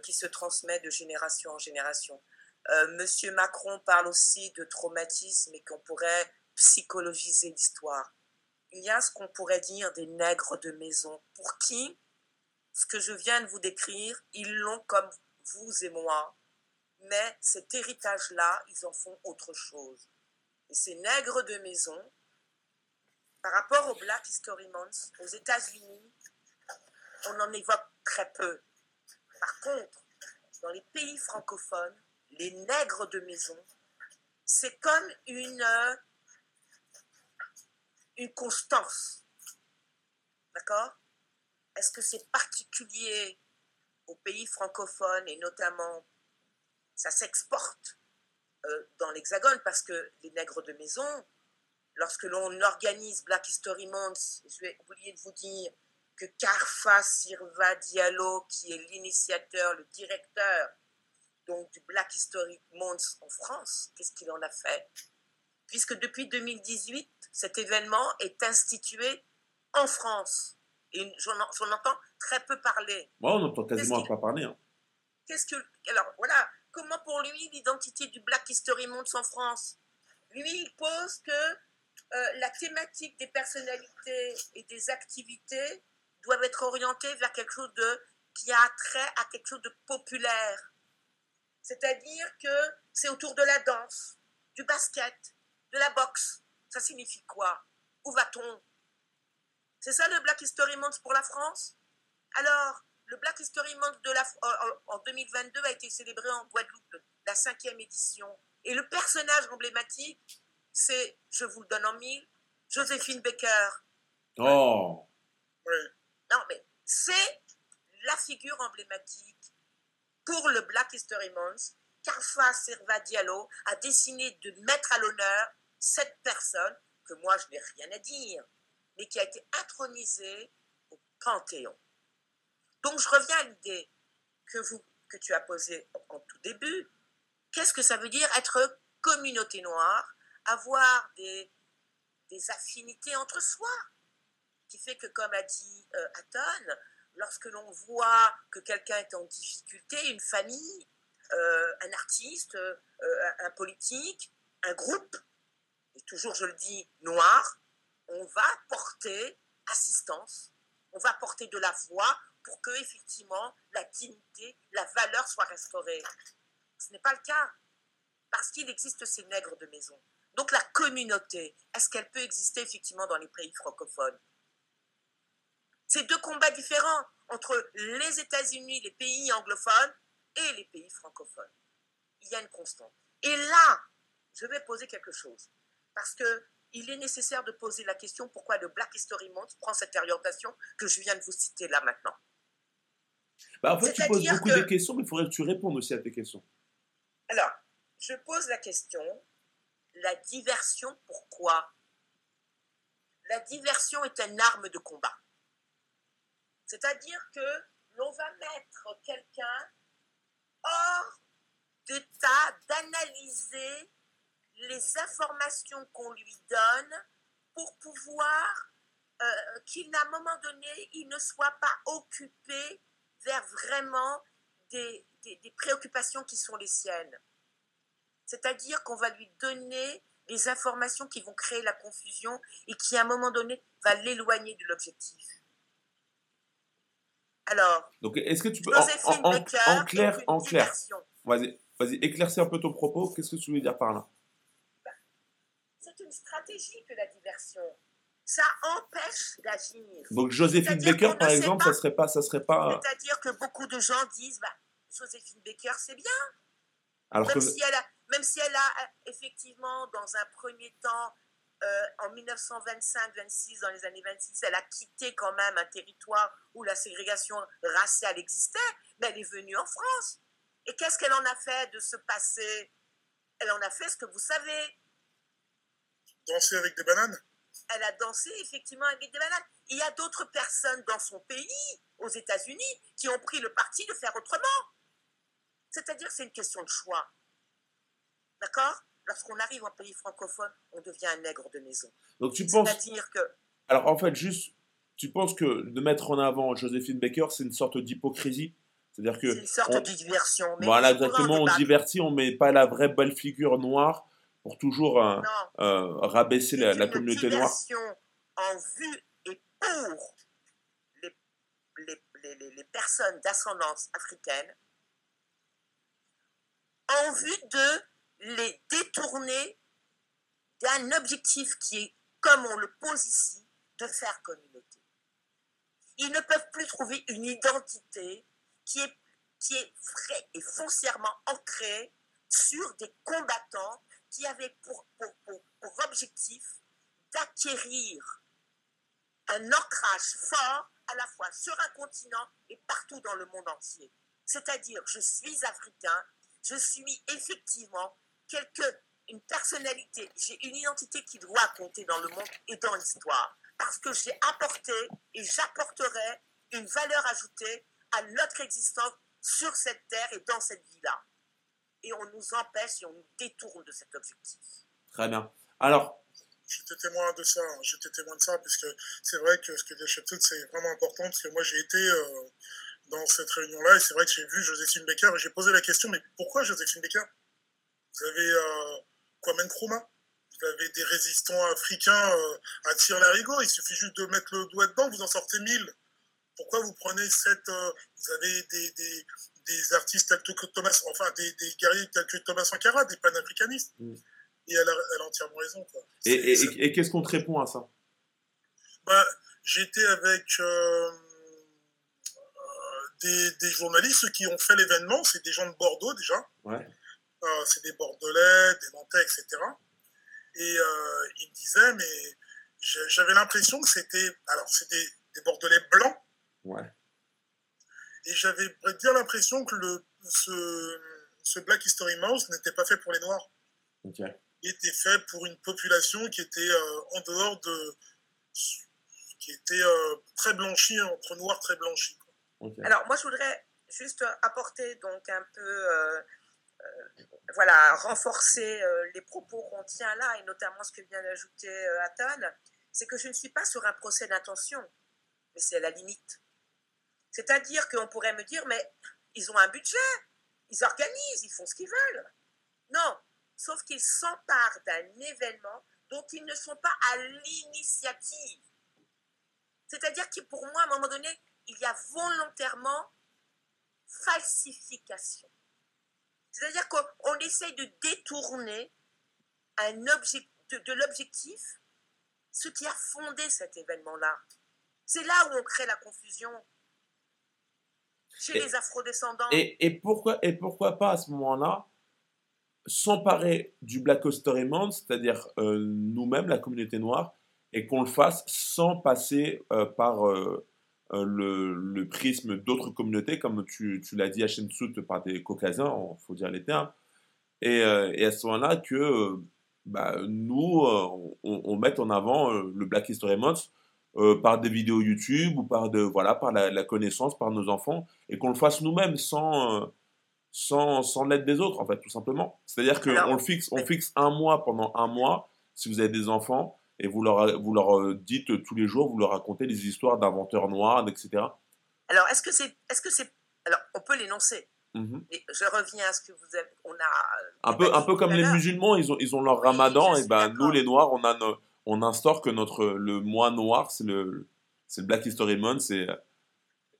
qui se transmet de génération en génération. Monsieur Macron parle aussi de traumatisme et qu'on pourrait psychologiser l'histoire. Il y a ce qu'on pourrait dire des nègres de maison, pour qui? Ce que je viens de vous décrire, ils l'ont comme vous et moi, mais cet héritage-là, ils en font autre chose. Et ces nègres de maison, par rapport au Black History Month, aux États-Unis, on en évoque très peu. Par contre, dans les pays francophones, les nègres de maison, c'est comme une, une constance. D'accord? Est-ce que c'est particulier aux pays francophones et notamment ça s'exporte euh, dans l'Hexagone parce que les nègres de maison, lorsque l'on organise Black History Month, je vais oublier de vous dire que Carfa Sirva Diallo, qui est l'initiateur, le directeur donc du Black History Month en France, qu'est-ce qu'il en a fait? Puisque depuis 2018, cet événement est institué en France. Et j'en entends très peu parler. Moi, on entend quasiment pas parler. Hein. Qu'est-ce que. Alors, voilà. Comment pour lui, l'identité du Black History Month en France? Lui, il pose que euh, la thématique des personnalités et des activités doivent être orientées vers quelque chose de, qui a trait à quelque chose de populaire. C'est-à-dire que c'est autour de la danse, du basket, de la boxe. Ça signifie quoi? Où va-t-on? C'est ça le Black History Month pour la France? Alors, le Black History Month de la, en 2022 a été célébré en Guadeloupe, la cinquième édition. Et le personnage emblématique, c'est, je vous le donne en mille, Joséphine Baker. Oh Non, mais c'est la figure emblématique pour le Black History Month. Carfa Serva Diallo a décidé de mettre à l'honneur cette personne que moi je n'ai rien à dire mais qui a été intronisé panthéon. Donc je reviens à l'idée que, que tu as posée en tout début. Qu'est-ce que ça veut dire être communauté noire, avoir des, des affinités entre soi qui fait que, comme a dit euh, Hatton, lorsque l'on voit que quelqu'un est en difficulté, une famille, euh, un artiste, euh, un politique, un groupe, et toujours je le dis, noir, on va porter assistance, on va porter de la voix pour que effectivement la dignité, la valeur soit restaurée. Ce n'est pas le cas, parce qu'il existe ces nègres de maison. Donc la communauté, est-ce qu'elle peut exister effectivement dans les pays francophones? C'est deux combats différents entre les États-Unis, les pays anglophones et les pays francophones. Il y a une constante. Et là, je vais poser quelque chose. Parce que il est nécessaire de poser la question pourquoi le Black History Month prend cette orientation que je viens de vous citer là maintenant. Bah, en fait, tu poses beaucoup de questions, mais il faudrait que tu répondes aussi à tes questions. Alors, je pose la question la diversion, pourquoi? La diversion est une arme de combat. C'est-à-dire que l'on va mettre quelqu'un hors d'état d'analyser les informations qu'on lui donne pour pouvoir euh, qu'il qu'à un moment donné, il ne soit pas occupé vers vraiment des, des préoccupations qui sont les siennes. C'est-à-dire qu'on va lui donner des informations qui vont créer la confusion et qui, à un moment donné, va l'éloigner de l'objectif. Alors, donc est-ce que tu peux en, clair, en clair, vas-y, vas-y, éclaircis un peu ton propos. Qu'est-ce que tu veux dire par là? Une stratégie que la diversion. Ça empêche d'agir. Donc Joséphine Baker, par exemple, ça serait pas, ça serait pas. C'est-à-dire que beaucoup de gens disent, bah, Joséphine Baker, c'est bien. Alors même, si elle a, même si elle a effectivement, dans un premier temps, euh, en 1925-26, dans les années 26, elle a quitté quand même un territoire où la ségrégation raciale existait, mais elle est venue en France. Et qu'est-ce qu'elle en a fait de ce passé Elle en a fait ce que vous savez. Danser avec des bananes? Elle a dansé effectivement avec des bananes. Il y a d'autres personnes dans son pays, aux États-Unis, qui ont pris le parti de faire autrement. C'est-à-dire c'est une question de choix. D'accord? Lorsqu'on arrive en pays francophone, on devient un nègre de maison. Donc tu penses. C'est-à-dire que. Alors en fait, juste, tu penses que de mettre en avant Joséphine Baker, c'est une sorte d'hypocrisie? C'est-à-dire que. C'est une sorte de diversion. voilà, exactement, on divertit, on met pas la vraie belle figure noire pour toujours euh, euh, rabaisser la, la, communauté noire. en vue et pour les, les, les, les personnes d'ascendance africaine, en vue de les détourner d'un objectif qui est, comme on le pose ici, de faire communauté. Ils ne peuvent plus trouver une identité qui est, qui est vraie et foncièrement ancrée sur des combattants qui avaient pour, objectif d'acquérir un ancrage fort à la fois sur un continent et partout dans le monde entier. C'est-à-dire, je suis africain, je suis effectivement quelque, une personnalité, j'ai une identité qui doit compter dans le monde et dans l'histoire. Parce que j'ai apporté et j'apporterai une valeur ajoutée à notre existence sur cette terre et dans cette vie-là. Et on nous empêche et on nous détourne de cet objectif. Très bien. Alors, j'étais témoin de ça, hein. j'étais témoin de ça, puisque c'est vrai que ce que dit tout c'est vraiment important, parce que moi j'ai été euh, dans cette réunion-là, et c'est vrai que j'ai vu Joséphine Becker, et j'ai posé la question, mais pourquoi Joséphine Becker? Vous avez euh, Kwame Nkrumah? Vous avez des résistants africains euh, à tir larigot. Il suffit juste de mettre le doigt dedans, vous en sortez mille. Pourquoi vous prenez cette. Euh, vous avez des, des, des, artistes tels que Thomas. Enfin, des, des guerriers tels que Thomas Sankara, des panafricanistes. Mm. Et elle a, elle a, entièrement raison. Quoi. Et, et, et, qu'est-ce qu'on te répond à ça? Bah, J'étais avec. Euh, des, des, journalistes qui ont fait l'événement, c'est des gens de Bordeaux déjà. Ouais c'est des Bordelais, des Nantais, etc. Et euh, il me disait, mais j'avais l'impression que c'était. Alors, c'était des Bordelais blancs. Ouais. Et j'avais bien l'impression que le, ce, ce, Black History Mouse n'était pas fait pour les Noirs. Il était fait pour une population qui était euh, en dehors de. qui était euh, très blanchi, entre noir très blanchi. Alors, moi, je voudrais juste apporter donc un peu, euh, voilà, renforcer les propos qu'on tient là, et notamment ce que vient d'ajouter Athan, c'est que je ne suis pas sur un procès d'intention, mais c'est à la limite. C'est-à-dire qu'on pourrait me dire, mais ils ont un budget, ils organisent, ils font ce qu'ils veulent. Non, sauf qu'ils s'emparent d'un événement dont ils ne sont pas à l'initiative. C'est-à-dire que pour moi, à un moment donné, il y a volontairement falsification. C'est-à-dire qu'on essaye de détourner un de, de l'objectif ce qui a fondé cet événement-là. C'est là où on crée la confusion chez les afrodescendants. Et, et, pourquoi, et pourquoi pas à ce moment-là s'emparer du Black History Month, c'est-à-dire euh, nous-mêmes, la communauté noire, et qu'on le fasse sans passer euh, par euh, le, prisme d'autres communautés, comme tu, tu l'as dit à Shensout par des caucasiens, il faut dire les termes, et, et à ce moment-là que bah, nous, on, on, mette en avant le Black History Month par des vidéos YouTube ou par, de, voilà, par la, la connaissance, par nos enfants, et qu'on le fasse nous-mêmes sans sans, sans l'aide des autres, en fait, tout simplement. C'est-à-dire qu'on fixe, on fixe un mois pendant un mois, si vous avez des enfants, et vous leur, vous leur euh, dites tous les jours, vous leur racontez des histoires d'inventeurs noirs, etc. Alors, est-ce que c'est. Est-ce que c'est. Alors, on peut l'énoncer. Mm-hmm. Je reviens à ce que vous avez. On a. Euh, un peu, un peu comme les musulmans, ils ont, ils ont leur ramadan, et ben nous, les noirs, on, a on instaure que notre, le mois noir, c'est le, le Black History Month,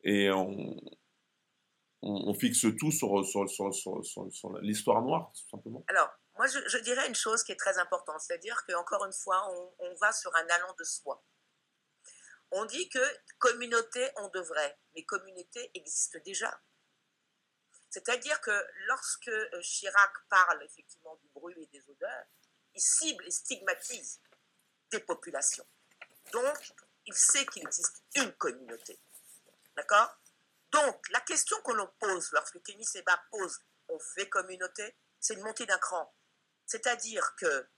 et on, on, fixe tout sur, sur, l'histoire noire, tout simplement. Alors, moi, je, dirais une chose qui est très importante, c'est-à-dire qu'encore une fois, on, va sur un allant de soi. On dit que communauté, on devrait, mais communauté existe déjà. C'est-à-dire que lorsque euh, Chirac parle effectivement du bruit et des odeurs, il cible et stigmatise des. Donc, il sait qu'il existe une communauté. D'accord? Donc, la question qu'on nous pose lorsque Kémy Seba pose on fait communauté, c'est une montée d'un cran. C'est-à-dire que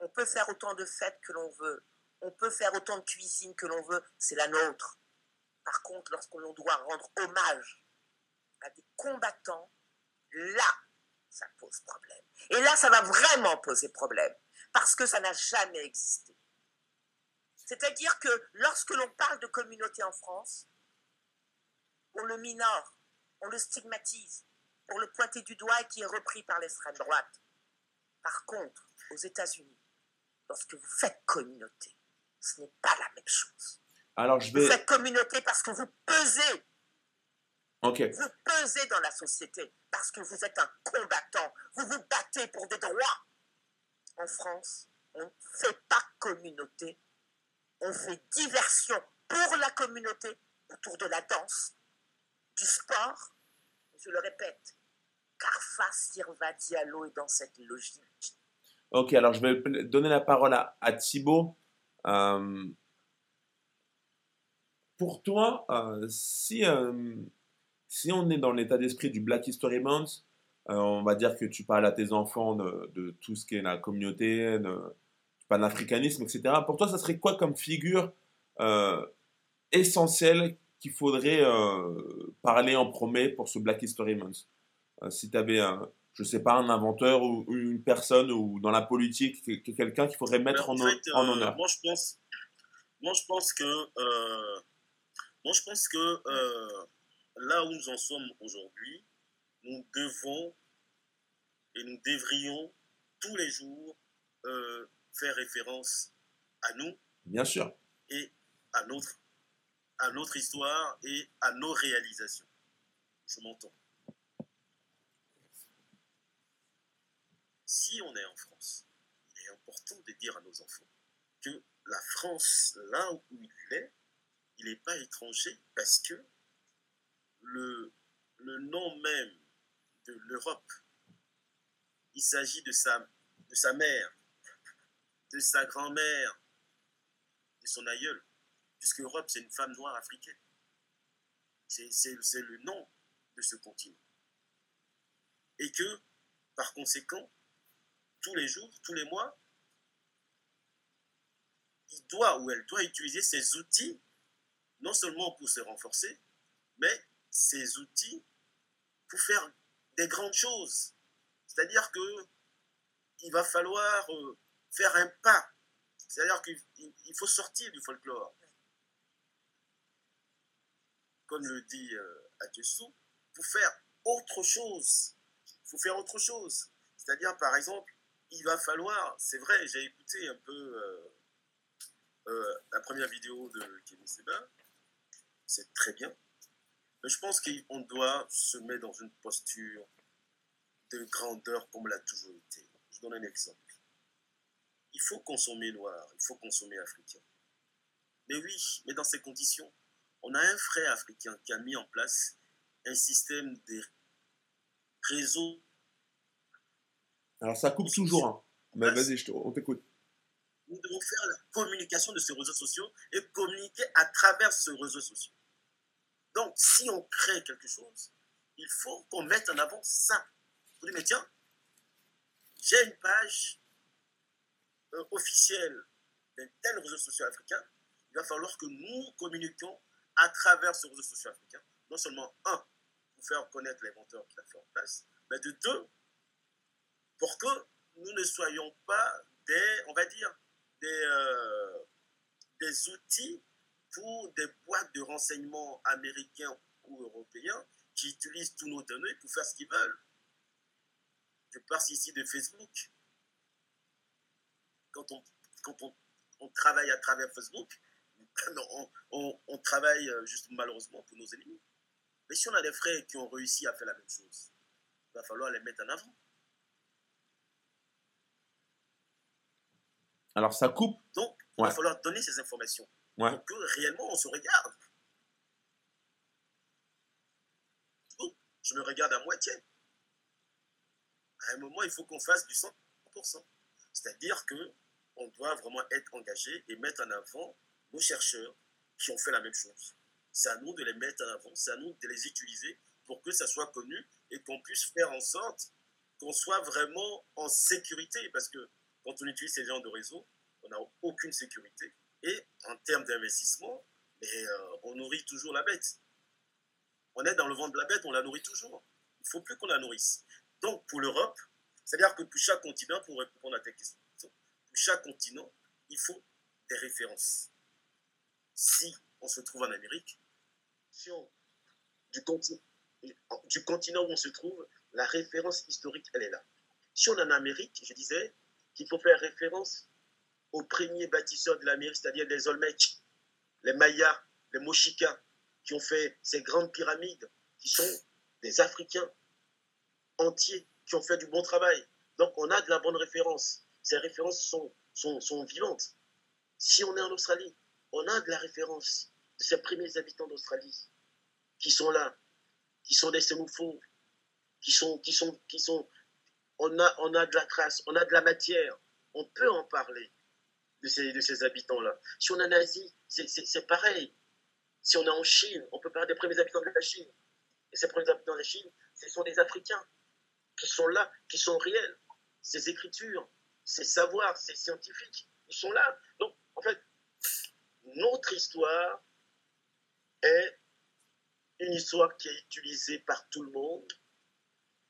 on peut faire autant de fêtes que l'on veut, on peut faire autant de cuisine que l'on veut, c'est la nôtre. Par contre, lorsqu'on doit rendre hommage à des combattants, là, ça pose problème. Et là, ça va vraiment poser problème, parce que ça n'a jamais existé. C'est-à-dire que lorsque l'on parle de communauté en France, on le minore, on le stigmatise, pour le pointer du doigt et qui est repris par l'extrême droite. Par contre, aux États-Unis, lorsque vous faites communauté, ce n'est pas la même chose. Alors, je vais... Vous faites communauté parce que vous pesez. Ok. Vous pesez dans la société parce que vous êtes un combattant. Vous vous battez pour des droits. En France, on ne fait pas communauté. On fait diversion pour la communauté autour de la danse, du sport, je le répète, Carfa Sirva Diallo est dans cette logique. Ok, alors je vais donner la parole à, Thibaut. Euh, pour toi, euh, si, euh, si on est dans l'état d'esprit du Black History Month, on va dire que tu parles à tes enfants de, de tout ce qui est la communauté, de, du panafricanisme, etc. Pour toi, ça serait quoi comme figure essentielle qu'il faudrait euh, parler en premier pour ce Black History Month? Euh, Si tu avais, un, je sais pas, un inventeur ou, une personne ou dans la politique, quelqu'un qu'il faudrait mettre en, euh, honneur. Moi, je pense, moi, je pense que, moi, je pense que là où nous en sommes aujourd'hui, nous devons et nous devrions tous les jours faire référence à nous. Bien sûr. Et à notre à notre histoire et à nos réalisations. Je m'entends. Si on est en France, il est important de dire à nos enfants que la France, là où il est, il n'est pas étranger parce que le, le nom même de l'Europe, il s'agit de sa, mère, de sa grand-mère, de son aïeul puisque Europe, c'est une femme noire africaine. C'est le nom de ce continent. Et que, par conséquent, tous les jours, tous les mois, il doit ou elle doit utiliser ces outils, non seulement pour se renforcer, mais ces outils pour faire des grandes choses. C'est-à-dire que il va falloir euh, faire un pas. C'est-à-dire qu'il faut sortir du folklore. Comme le dit euh, pour faire autre chose. Il faut faire autre chose. C'est-à-dire, par exemple, il va falloir, c'est vrai, j'ai écouté un peu euh, euh, la première vidéo de Kevin Seba, c'est très bien, je pense qu'on doit se mettre dans une posture de grandeur comme l'a toujours été. Je donne un exemple. Il faut consommer noir, il faut consommer africain. Mais oui, mais dans ces conditions, on a un frère africain qui a mis en place un système de réseaux. Alors ça coupe toujours, hein. mais vas-y, on t'écoute. Nous devons faire la communication de ces réseaux sociaux et communiquer à travers ces réseaux sociaux. Donc, si on crée quelque chose, il faut qu'on mette en avant ça. Vous dites, mais tiens, j'ai une page euh, officielle d'un tel réseau social africain, il va falloir que nous communiquions à travers ce réseau social africain, non seulement un, pour faire connaître l'inventeur qui l'a fait en place, mais de deux, pour que nous ne soyons pas des, on va dire, des, euh, des outils pour des boîtes de renseignement américains ou européens qui utilisent tous nos données pour faire ce qu'ils veulent. Je parle ici de Facebook. Quand on, quand on, on travaille à travers Facebook, on, on, travaille euh, juste malheureusement pour nos ennemis. Mais si on a des frères qui ont réussi à faire la même chose, il va falloir les mettre en avant. Alors ça coupe. Donc, il va falloir donner ces informations pour que réellement on se regarde. Je me regarde à moitié. À un moment, il faut qu'on fasse du 100%. C'est-à-dire que on doit vraiment être engagé et mettre en avant nos chercheurs qui ont fait la même chose. C'est à nous de les mettre en avant, c'est à nous de les utiliser pour que ça soit connu et qu'on puisse faire en sorte qu'on soit vraiment en sécurité. Parce que quand on utilise ces genres de réseaux, on n'a aucune sécurité. Et en termes d'investissement, euh, on nourrit toujours la bête. On est dans le ventre de la bête, on la nourrit toujours. Il ne faut plus qu'on la nourrisse. Donc pour l'Europe, c'est-à-dire que pour chaque continent, pour répondre à ta question, pour chaque continent, il faut des références. Si on se trouve en Amérique, continent, du continent où on se trouve, la référence historique, elle est là. Si on est en Amérique, je disais qu'il faut faire référence aux premiers bâtisseurs de l'Amérique, c'est-à-dire les Olmecs, les Mayas, les Mochikas, qui ont fait ces grandes pyramides, qui sont des Africains entiers, qui ont fait du bon travail. Donc on a de la bonne référence. Ces références sont, sont, sont vivantes. Si on est en Australie, on a de la référence de ces premiers habitants d'Australie qui sont là, qui sont des sémoufos, qui sont, qui sont, qui sont, on a, on a de la trace, on a de la matière, on peut en parler de ces, habitants-là. Si on est en Asie, c'est pareil. Si on est en Chine, on peut parler des premiers habitants de la Chine. Et ces premiers habitants de la Chine, ce sont des Africains qui sont là, qui sont réels. Ces écritures, ces savoirs, ces scientifiques, ils sont là. Donc, en fait, notre histoire est une histoire qui est utilisée par tout le monde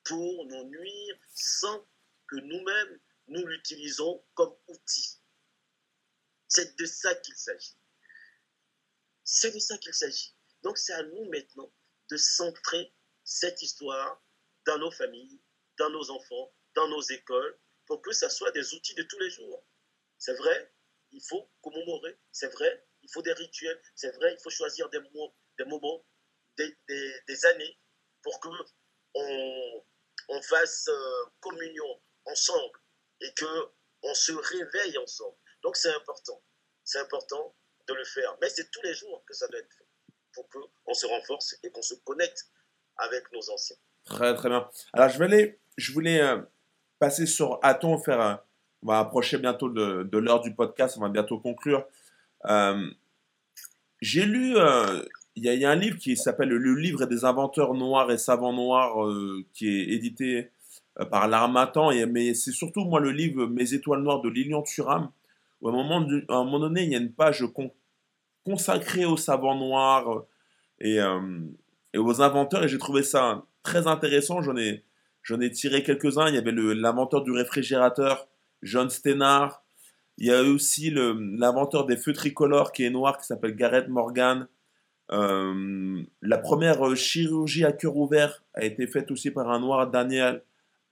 pour nous nuire sans que nous-mêmes nous l'utilisons comme outil. C'est de ça qu'il s'agit. C'est de ça qu'il s'agit. Donc c'est à nous maintenant de centrer cette histoire dans nos familles, dans nos enfants, dans nos écoles, pour que ça soit des outils de tous les jours. C'est vrai, il faut commémorer, c'est vrai, il faut des rituels, c'est vrai, il faut choisir des, des moments, des, années pour que on, on fasse euh, communion ensemble et que on se réveille ensemble. Donc c'est important. C'est important de le faire. Mais c'est tous les jours que ça doit être fait pour qu'on se renforce et qu'on se connecte avec nos anciens. Très très bien. Alors je voulais, euh, passer sur Aton, on va approcher bientôt de, l'heure du podcast, on va bientôt conclure. Euh, j'ai lu, euh, il y, a un livre qui s'appelle Le livre des inventeurs noirs et savants noirs, qui est édité par l'Armatan, mais c'est surtout moi le livre Mes étoiles noires de Lilian Thuram, où à un moment, à moment donné, il y a une page consacrée au savant noir et, et aux inventeurs, et j'ai trouvé ça très intéressant. J'en ai, j'en ai tiré quelques-uns. Il y avait l'inventeur du réfrigérateur, John Steinhardt. Il y a aussi l'inventeur des feux tricolores qui est noir, qui s'appelle Garrett Morgan. Euh, la première euh, chirurgie à cœur ouvert a été faite aussi par un noir, Daniel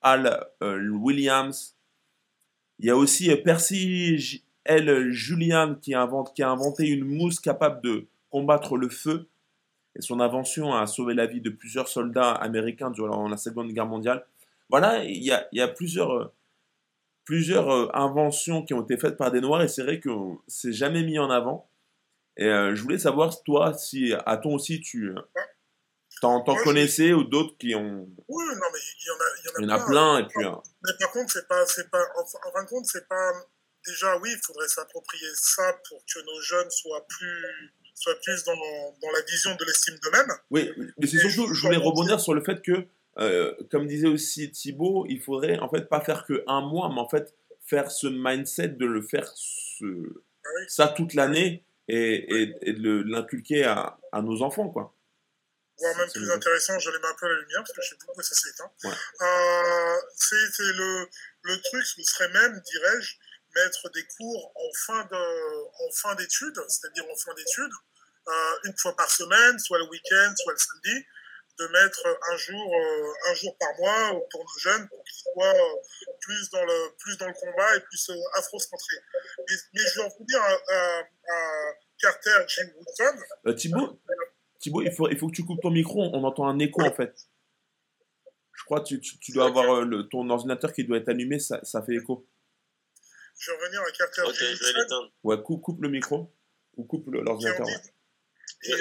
euh, Williams. Il y a aussi Percy L. Julian qui, invente, qui a inventé une mousse capable de combattre le feu. Et son invention a sauvé la vie de plusieurs soldats américains durant la Seconde Guerre mondiale. Voilà, il y a, il y a plusieurs, plusieurs inventions qui ont été faites par des Noirs et c'est vrai que c'est jamais mis en avant. Et euh, je voulais savoir, toi, si à ton aussi, tu t'en, connaissais ou d'autres qui ont. Oui, non, mais il y en a, il y en a, il y en a plein. et puis, Mais par contre, c'est pas, c'est pas, en, fin de compte, c'est pas. Déjà, oui, il faudrait s'approprier ça pour que nos jeunes soient plus, soient plus dans, dans la vision de l'estime d'eux-mêmes. Oui, mais c'est surtout, je voulais rebondir sur le fait que, euh, comme disait aussi Thibaut, il faudrait en fait pas faire que un mois, mais en fait faire ce mindset de le faire ce, ah ça toute l'année et, et, de l'inculquer à, à, nos enfants, quoi. Voire même plus intéressant, je mets un peu à la lumière parce que je sais beaucoup ça s'éteint. Euh, c'est le, le truc, ce serait même, dirais-je, mettre des cours en fin en fin d'études, c'est-à-dire en fin d'études, euh, une fois par semaine, soit le week-end, soit le samedi, de mettre un jour, euh, un jour par mois pour nos jeunes, pour qu'ils soient euh, plus dans le, plus dans le combat et plus afro-centrés. Mais, mais, je vais en dire à, à, Carter Jim Woodson. Thibaut, Thibaut il, faut, il faut que tu coupes ton micro, on entend un écho en fait. Je crois que tu, tu, dois avoir le, ton ordinateur qui doit être allumé, ça, ça fait écho. Je vais revenir à Carter okay. Ouais, coupe, coupe, le micro ou coupe l'ordinateur. Et,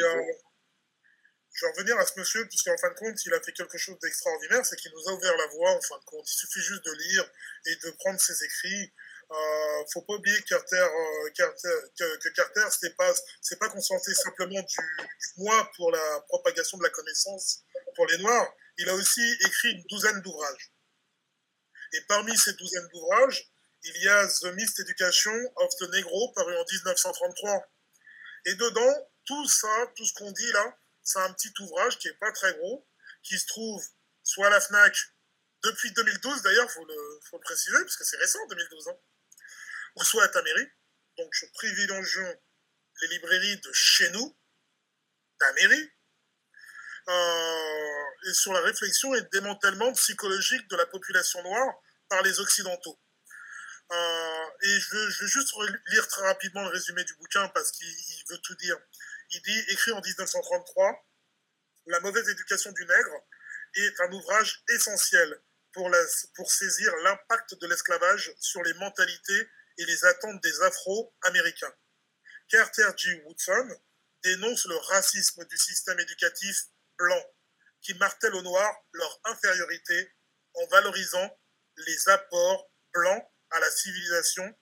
je vais revenir à ce monsieur, puisqu'en fin de compte, il a fait quelque chose d'extraordinaire, c'est qu'il nous a ouvert la voie, en fin de compte. Il suffit juste de lire et de prendre ses écrits. Euh, faut pas oublier que Carter, euh, Carter que, que, Carter, c'est pas, c'est pas concentré simplement du, du moi pour la propagation de la connaissance pour les Noirs. Il a aussi écrit une douzaine d'ouvrages. Et parmi ces douzaines d'ouvrages, il y a The Mist Education of the Negro, paru en 1933. Et dedans, tout ça, tout ce qu'on dit là, c'est un petit ouvrage qui n'est pas très gros, qui se trouve soit à la FNAC depuis 2012 d'ailleurs, il faut le, faut le préciser, parce que c'est récent, 2012, hein, ou soit à ta mairie. Donc privilégions les librairies de chez nous, ta mairie, euh, et sur la réflexion et le démantèlement psychologique de la population noire par les Occidentaux. Euh, et je veux, je veux, juste lire très rapidement le résumé du bouquin parce qu'il veut tout dire. Il dit, écrit en 1933, La mauvaise éducation du nègre est un ouvrage essentiel pour, la, pour saisir l'impact de l'esclavage sur les mentalités et les attentes des Afro-Américains. Carter G. Woodson dénonce le racisme du système éducatif blanc qui martèle aux Noirs leur infériorité en valorisant les apports blancs à la civilisation,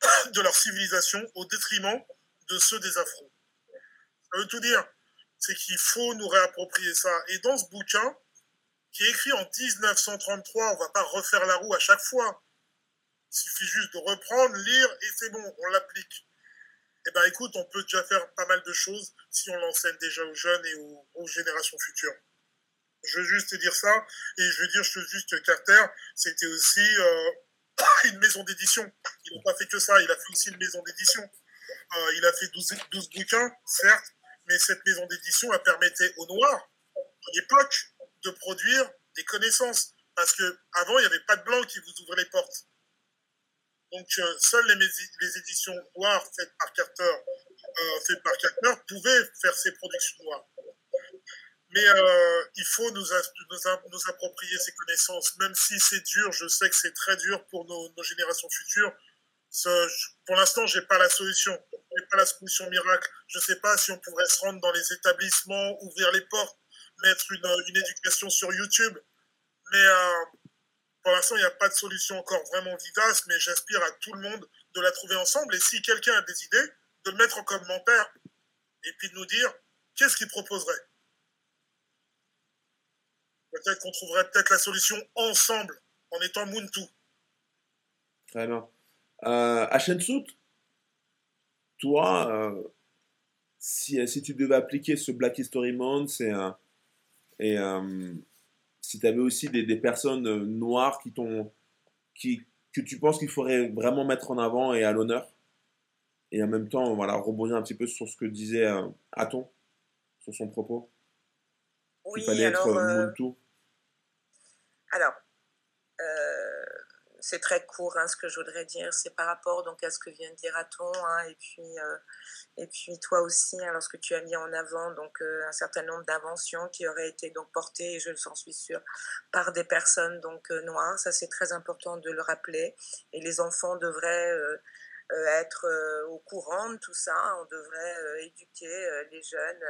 de leur civilisation au détriment de ceux des Afro. Ça veut tout dire. C'est qu'il faut nous réapproprier ça. Et dans ce bouquin, qui est écrit en 1933, on va pas refaire la roue à chaque fois. Il suffit juste de reprendre, lire, et c'est bon, on l'applique. Eh ben écoute, on peut déjà faire pas mal de choses si on l'enseigne déjà aux jeunes et aux, générations futures. Je veux juste te dire ça, et je veux dire juste que Carter, c'était aussi euh, une maison d'édition. Il n'a pas fait que ça, il a fait aussi une maison d'édition. Euh, il a fait 12, 12 bouquins, certes, mais cette maison d'édition a permettait aux Noirs, à l'époque, de produire des connaissances. Parce qu'avant, il n'y avait pas de blancs qui vous ouvraient les portes. Donc, euh, seules les, les, éditions noires faites par Carter, euh, faites par Carter pouvaient faire ces productions noires. Mais euh, il faut nous, nous, nous, approprier ces connaissances, même si c'est dur. Je sais que c'est très dur pour nos, nos générations futures. Ce, pour l'instant, j'ai pas la solution. J'ai pas la solution miracle. Je sais pas si on pourrait se rendre dans les établissements, ouvrir les portes, mettre une, une éducation sur YouTube. Mais euh, pour l'instant, il n'y a pas de solution encore vraiment vivace, mais j'aspire à tout le monde de la trouver ensemble. Et si quelqu'un a des idées, de le mettre en commentaire et puis de nous dire qu'est-ce qu'il proposerait. Peut-être qu'on trouverait peut-être la solution ensemble en étant Muntu. Très bien. Euh, à toi, euh, si, tu devais appliquer ce Black History Month et, et si tu avais aussi des, des personnes noires qui t'ont qui, que tu penses qu'il faudrait vraiment mettre en avant et à l'honneur et en même temps voilà rebondir un petit peu sur ce que disait euh, Aton sur son propos oui fallait alors, être euh, alors euh, c'est très court hein, ce que je voudrais dire. C'est par rapport donc à ce que vient de dire Aton hein, et puis et puis toi aussi hein, lorsque tu as mis en avant donc un certain nombre d'inventions qui auraient été donc portées et je s'en suis sûre par des personnes donc noires. Ça c'est très important de le rappeler. Et les enfants devraient euh, être euh, au courant de tout ça. On devrait euh, éduquer les jeunes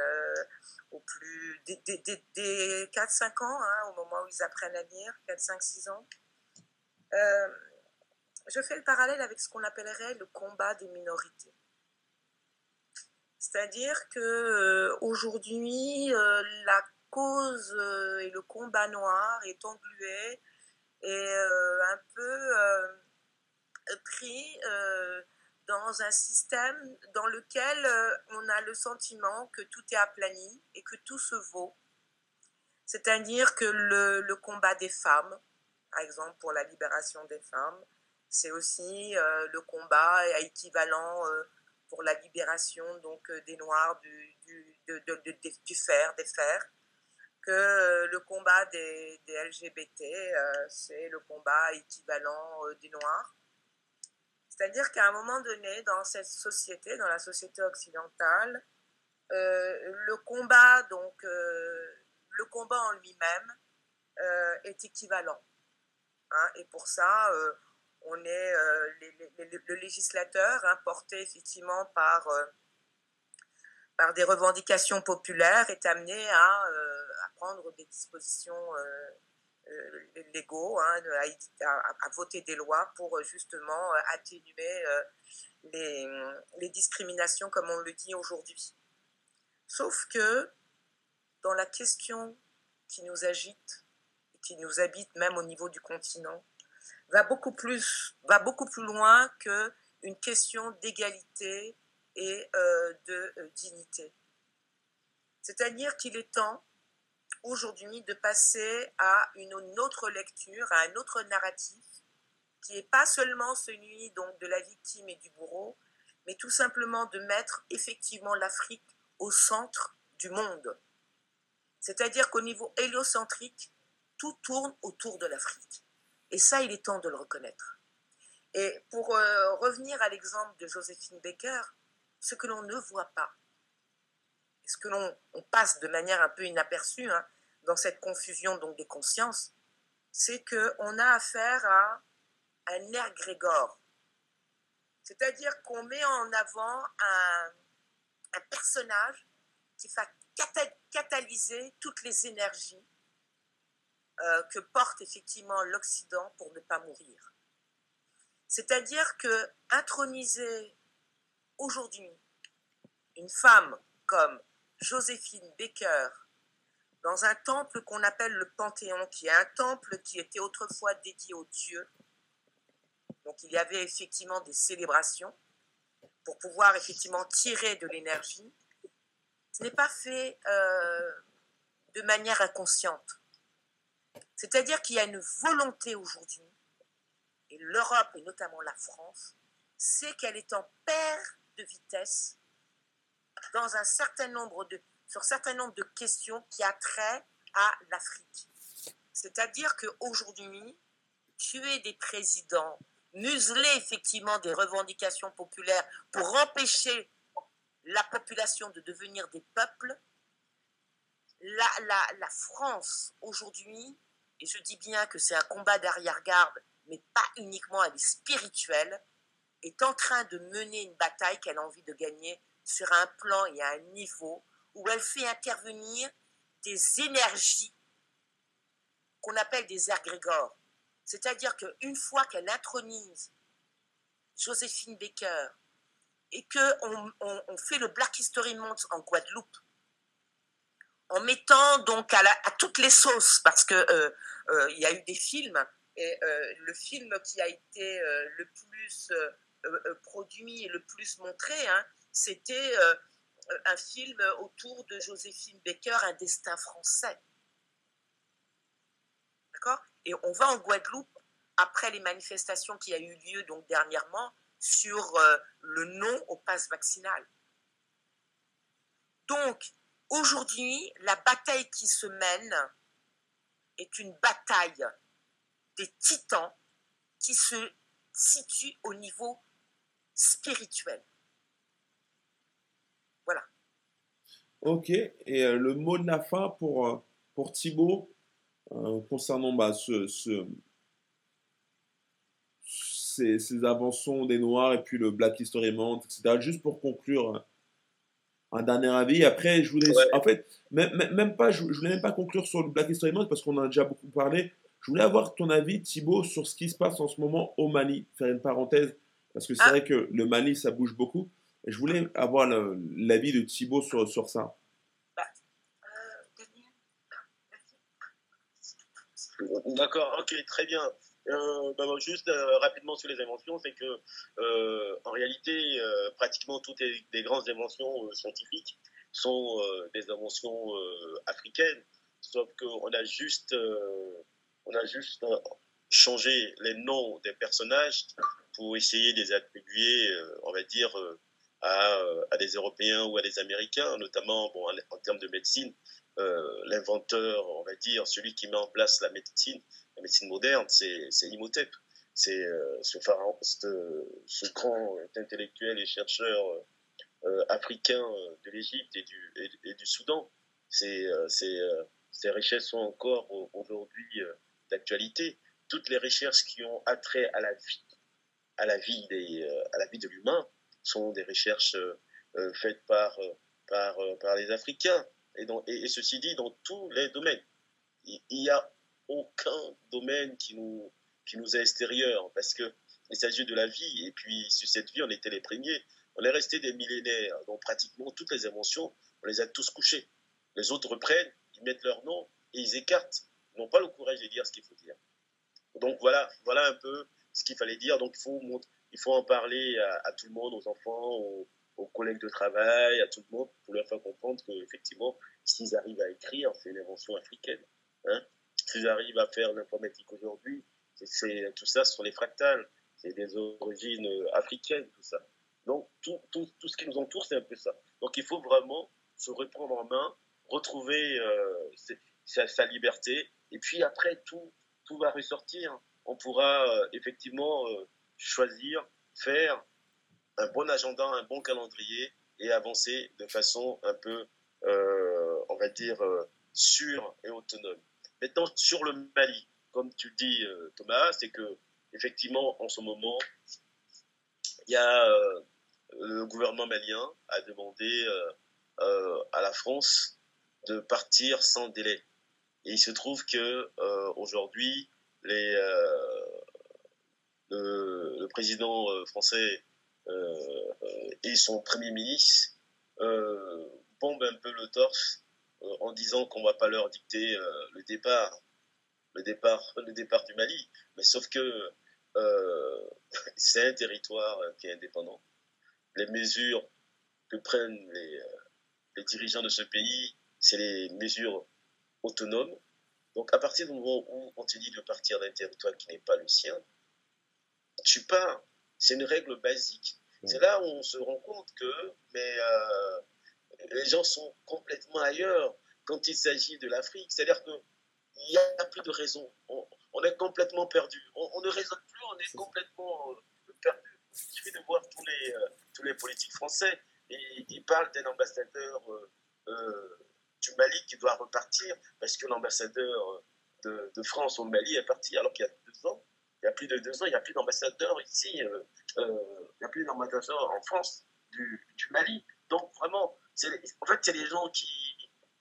au plus des, des, des, 4-5 ans, hein, au moment où ils apprennent à lire, 4, 5, 6 ans. je fais le parallèle avec ce qu'on appellerait le combat des minorités. C'est-à-dire que aujourd'hui, la cause et le combat noir est englué et un peu pris euh, dans un système dans lequel euh, on a le sentiment que tout est aplani et que tout se vaut. C'est-à-dire que le, combat des femmes, par exemple pour la libération des femmes, c'est aussi euh, le combat équivalent pour la libération donc des Noirs du, fer, des que le combat des, des LGBT, c'est le combat équivalent des Noirs. C'est-à-dire qu'à un moment donné, dans cette société, dans la société occidentale, euh, le combat, donc, euh, le combat en lui-même euh, est équivalent. Hein. et pour ça, on est le législateur, hein, porté effectivement par, des revendications populaires, est amené à, prendre des dispositions légaux hein, à, voter des lois pour euh, justement euh, atténuer les, discriminations comme on le dit aujourd'hui. Sauf que dans la question qui nous agite, qui nous habite même au niveau du continent, va beaucoup plus, va beaucoup plus loin que une question d'égalité et de dignité. C'est-à-dire qu'il est temps aujourd'hui de passer à une autre lecture, à un autre narratif, qui n'est pas seulement celui donc de la victime et du bourreau, mais tout simplement de mettre effectivement l'Afrique au centre du monde. C'est-à-dire qu'au niveau héliocentrique, tout tourne autour de l'Afrique. Et ça, il est temps de le reconnaître. Et pour euh, revenir à l'exemple de Joséphine Baker, ce que l'on ne voit pas, ce que l'on passe de manière un peu inaperçue hein, dans cette confusion donc des consciences, c'est qu'on a affaire à un air grégor. C'est-à-dire qu'on met en avant un, personnage qui va catalyser toutes les énergies euh, que porte effectivement l'Occident pour ne pas mourir. C'est-à-dire que introniser aujourd'hui une femme comme Joséphine Baker dans un temple qu'on appelle le Panthéon, qui est un temple qui était autrefois dédié aux dieux. Donc il y avait effectivement des célébrations pour pouvoir effectivement tirer de l'énergie. Ce n'est pas fait euh, de manière inconsciente. C'est-à-dire qu'il y a une volonté aujourd'hui, et l'Europe et notamment la France, c'est qu'elle est en perte de vitesse dans un certain nombre de, sur un certain nombre de questions qui a trait à l'Afrique. C'est-à-dire qu'aujourd'hui, tuer des présidents, museler effectivement des revendications populaires pour empêcher la population de devenir des peuples, la, la, la France aujourd'hui, et je dis bien que c'est un combat d'arrière-garde, mais pas uniquement, elle est spirituelle, est en train de mener une bataille qu'elle a envie de gagner sur un plan et à un niveau où elle fait intervenir des énergies qu'on appelle des agrégores. C'est-à-dire qu'une fois qu'elle intronise Joséphine Baker et qu'on on, fait le Black History Month en Guadeloupe, en mettant donc à, toutes les sauces, parce qu'il euh, euh, y a eu des films Et le film qui a été le plus produit et le plus montré, hein, c'était un film autour de Joséphine Baker, Un destin français. D'accord? Et on va en Guadeloupe après les manifestations qui a eu lieu donc dernièrement sur le non au pass vaccinal. Donc, aujourd'hui, la bataille qui se mène est une bataille des titans qui se situe au niveau spirituel. Voilà. Ok, et euh, le mot de la fin pour, euh, pour Thibaut euh, concernant bah, ce, ce, ces, ces, inventions des Noirs et puis le Black History Month, etc. Juste pour conclure un dernier avis. Après, je voulais, en fait, même, même pas, je, voulais même pas conclure sur le Black History Month parce qu'on en a déjà beaucoup parlé. Je voulais avoir ton avis, Thibaut, sur ce qui se passe en ce moment au Mali. Faire une parenthèse, parce que c'est ah. vrai que le Mali, ça bouge beaucoup. Je voulais avoir l'avis de Thibaut sur, sur ça. Bah, D'accord, ok, très bien. Euh, bah, juste euh, rapidement sur les inventions, c'est que euh, en réalité, pratiquement toutes les, grandes inventions scientifiques sont des inventions africaines, sauf qu'on a juste, on a juste changé les noms des personnages pour essayer de les attribuer, on va dire, à, à, des Européens ou à des Américains, notamment bon, en, termes de médecine. l'inventeur, on va dire, celui qui met en place la médecine, la médecine moderne, c'est Imhotep. C'est euh, ce, grand intellectuel et chercheur euh, africain euh, de l'Égypte et du, Soudan. Ces, ces richesses sont encore aujourd'hui d'actualité. Toutes les recherches qui ont attrait à la vie, à la vie, des, à la vie de l'humain sont des recherches faites par, par, par les Africains. Et, et, ceci dit, dans tous les domaines. Il, il y a aucun domaine qui nous, qui nous est extérieur, parce qu'il s'agit de la vie, et puis sur cette vie, on était les premiers. On est resté des millénaires, donc pratiquement toutes les émotions, on les a tous couchées. Les autres reprennent, ils mettent leur nom, et ils écartent. Ils n'ont pas le courage de dire ce qu'il faut dire. Donc voilà, voilà un peu ce qu'il fallait dire. Donc il faut, il faut en parler à, tout le monde, aux enfants, aux, collègues de travail, à tout le monde, pour leur faire comprendre qu'effectivement, s'ils arrivent à écrire, c'est une invention africaine. Hein s'ils arrivent à faire l'informatique aujourd'hui, tout ça sur les fractales, c'est des origines euh, africaines, tout ça. Donc tout, tout, tout ce qui nous entoure, c'est un peu ça. Donc il faut vraiment se reprendre en main, retrouver euh, sa, sa, liberté, et puis après tout, tout va ressortir. On pourra euh, effectivement choisir, faire un bon agenda, un bon calendrier, et avancer de façon un peu, on va dire, sûre et autonome. Maintenant, sur le Mali, comme tu dis, euh, Thomas, c'est que effectivement, en ce moment, il y a euh, le gouvernement malien a demandé euh, à la France de partir sans délai. Et il se trouve que aujourd'hui, les, le, président français et son premier ministre bombent un peu le torse euh, en disant qu'on va pas leur dicter euh, le départ, le départ, le départ du Mali. Mais sauf que euh, c'est un territoire qui est indépendant. Les mesures que prennent les dirigeants de ce pays, c'est les mesures autonomes. Donc, à partir du moment où on te dit de partir d'un territoire qui n'est pas le sien, tu pars. C'est une règle basique. C'est là où on se rend compte que mais, les gens sont complètement ailleurs quand il s'agit de l'Afrique. C'est-à-dire qu'il n'y a plus de raison. On, est complètement perdu. On, ne raisonne plus, on est complètement euh, perdu. Il suffit de voir tous les, euh, tous les politiques français. Et ils parlent d'un ambassadeur euh, du Mali qui doit repartir parce que l'ambassadeur de, de, France au Mali est parti alors qu'il y a. Il y a plus de deux ans, il n'y a plus d'ambassadeur ici. il n'y a plus d'ambassadeur en France du, Mali. Donc vraiment, en fait, c'est les gens qui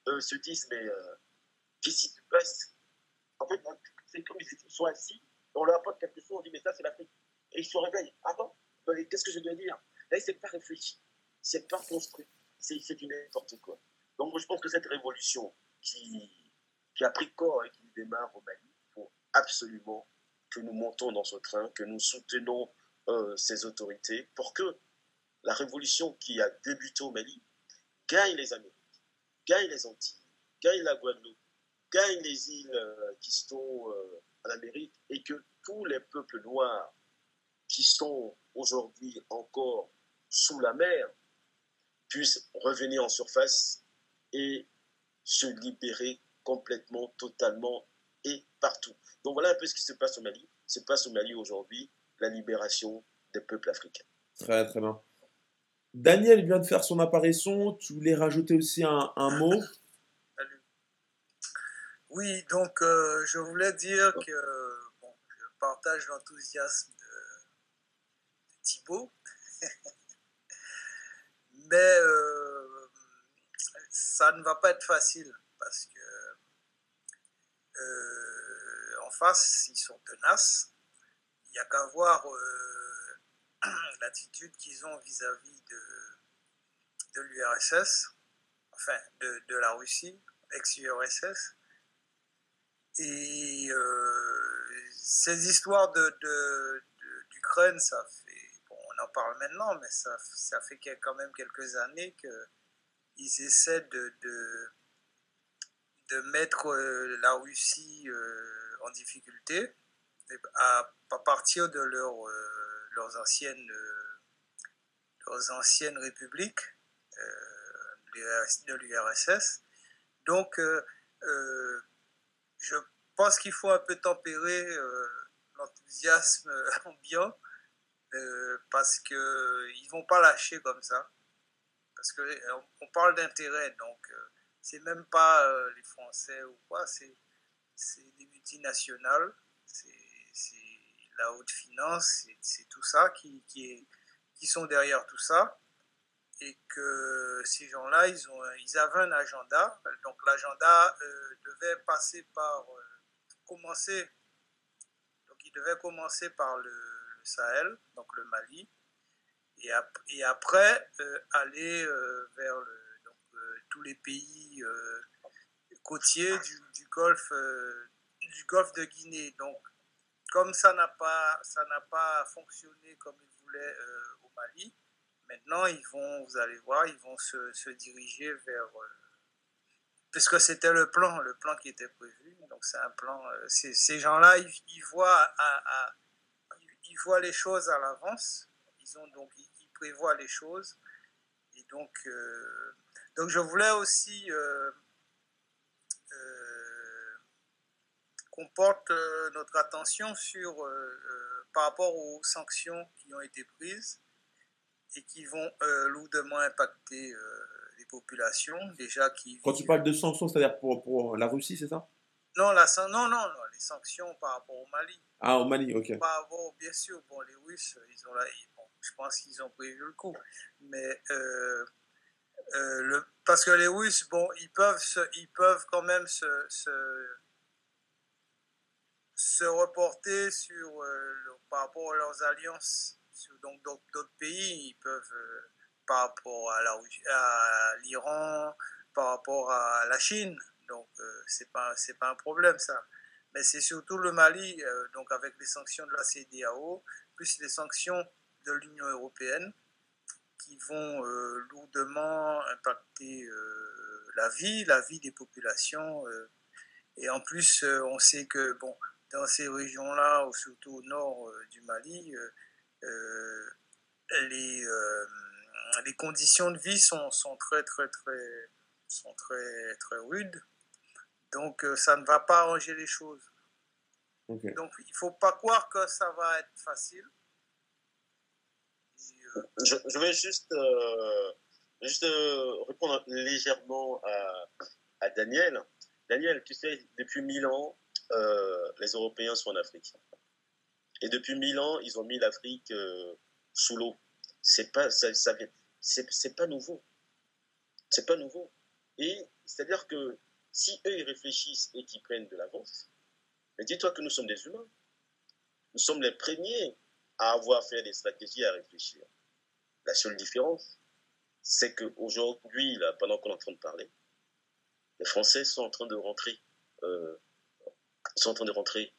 euh, se disent, mais euh, qu'est-ce qui se passe? En fait, c'est comme ils sont assis, on leur apporte quelque chose, on dit, mais ça, c'est l'Afrique. Et ils se réveillent. Ah bon? Qu'est-ce que je dois dire? Là, c'est pas réfléchi, c'est pas construit, c'est du n'importe quoi. Donc, je pense que cette révolution qui, qui a pris corps et qui démarre au Mali, il faut absolument que nous montons dans ce train, que nous soutenons euh, ces autorités pour que la révolution qui a débuté au Mali gagne les Amériques, gagne les Antilles, gagne la Guadeloupe, gagne les îles euh, qui sont euh, en Amérique et que tous les peuples noirs qui sont aujourd'hui encore sous la mer puissent revenir en surface et se libérer complètement, totalement et partout. Donc voilà un peu ce qui se passe au Mali. Se passe au Mali aujourd'hui, la libération des peuples africains. Très très bien. Daniel vient de faire son apparition. Tu voulais rajouter aussi un, mot? Salut. Oui, donc euh, je voulais dire que je partage l'enthousiasme de, Thibault. Mais euh, ça ne va pas être facile parce que euh, face, ils sont tenaces. Il n'y a qu'à voir euh, l'attitude qu'ils ont vis-à-vis de, de l'URSS, enfin de, de, la Russie, ex-URSS. Et euh, ces histoires d'Ukraine, de, ça fait, bon, on en parle maintenant, mais ça, ça fait quand même quelques années qu'ils essaient de, de mettre euh, la Russie en difficulté à, partir de euh, leurs, anciennes, leurs anciennes républiques de l'URSS. Donc, je pense qu'il faut un peu tempérer l'enthousiasme ambiant parce qu'ils ne vont pas lâcher comme ça. Parce qu'on on parle d'intérêt, donc c'est même pas euh, les Français ou quoi, c'est des multinationales, c'est la haute finance, c'est tout ça qui, qui, est, qui sont derrière tout ça. Et que ces gens-là, ils, ils avaient un agenda. Donc l'agenda euh, devait passer par euh, commencer. Donc il devait commencer par le, Sahel, donc le Mali, et, après aller vers tous les pays euh, côtiers du, golfe, euh, du golfe de Guinée. Donc, comme ça n'a pas, ça n'a pas fonctionné comme ils voulaient euh, au Mali, maintenant ils vont, vous allez voir, ils vont se, se diriger vers puisque c'était le plan, le plan qui était prévu. Donc c'est un plan. ces gens-là, ils, voient ils voient les choses à l'avance. Ils ont donc prévoient les choses. Et donc donc je voulais aussi euh, euh, qu'on porte euh, notre attention sur, par rapport aux sanctions qui ont été prises et qui vont lourdement impacter les populations déjà qui Quand tu parles de sanctions, c'est-à-dire pour, pour, la Russie, c'est ça? Non, la, non, non, les sanctions par rapport au Mali. Ah, au Mali, ok. Par rapport, bien sûr, bon, les Russes, ils ont là, je pense qu'ils ont prévu le coup. Mais euh, le, parce que les Russes, bon, ils peuvent, ils peuvent quand même se, se, reporter sur, euh, par rapport à leurs alliances, sur, d'autres pays, ils peuvent, euh, par rapport à l'Iran, par rapport à la Chine, donc c'est pas pas un problème ça. Mais c'est surtout le Mali, donc avec les sanctions de la CDAO, plus les sanctions de l'Union européenne qui vont euh, lourdement impacter euh, la vie, la vie des populations. Euh. et en plus, on sait que bon, dans ces régions-là, surtout au nord du Mali, les, les conditions de vie sont, sont, très, très, très, sont très, très rudes. Donc, ça ne va pas arranger les choses. Donc, il ne faut pas croire que ça va être facile je, vais juste, euh, juste euh, répondre légèrement à, à, Daniel. Daniel, tu sais, depuis mille ans, euh, les Européens sont en Afrique. Et depuis mille ans, ils ont mis l'Afrique sous l'eau. C'est pas, ça, ça c'est pas nouveau. C'est pas nouveau. Et c'est-à-dire que si eux, ils réfléchissent et qu'ils prennent de l'avance, mais dis-toi que nous sommes des humains. Nous sommes les premiers à avoir fait des stratégies à réfléchir. La seule différence, c'est qu'aujourd'hui, pendant qu'on est en train de parler, les Français sont en train de rentrer, euh, sont en train de rentrer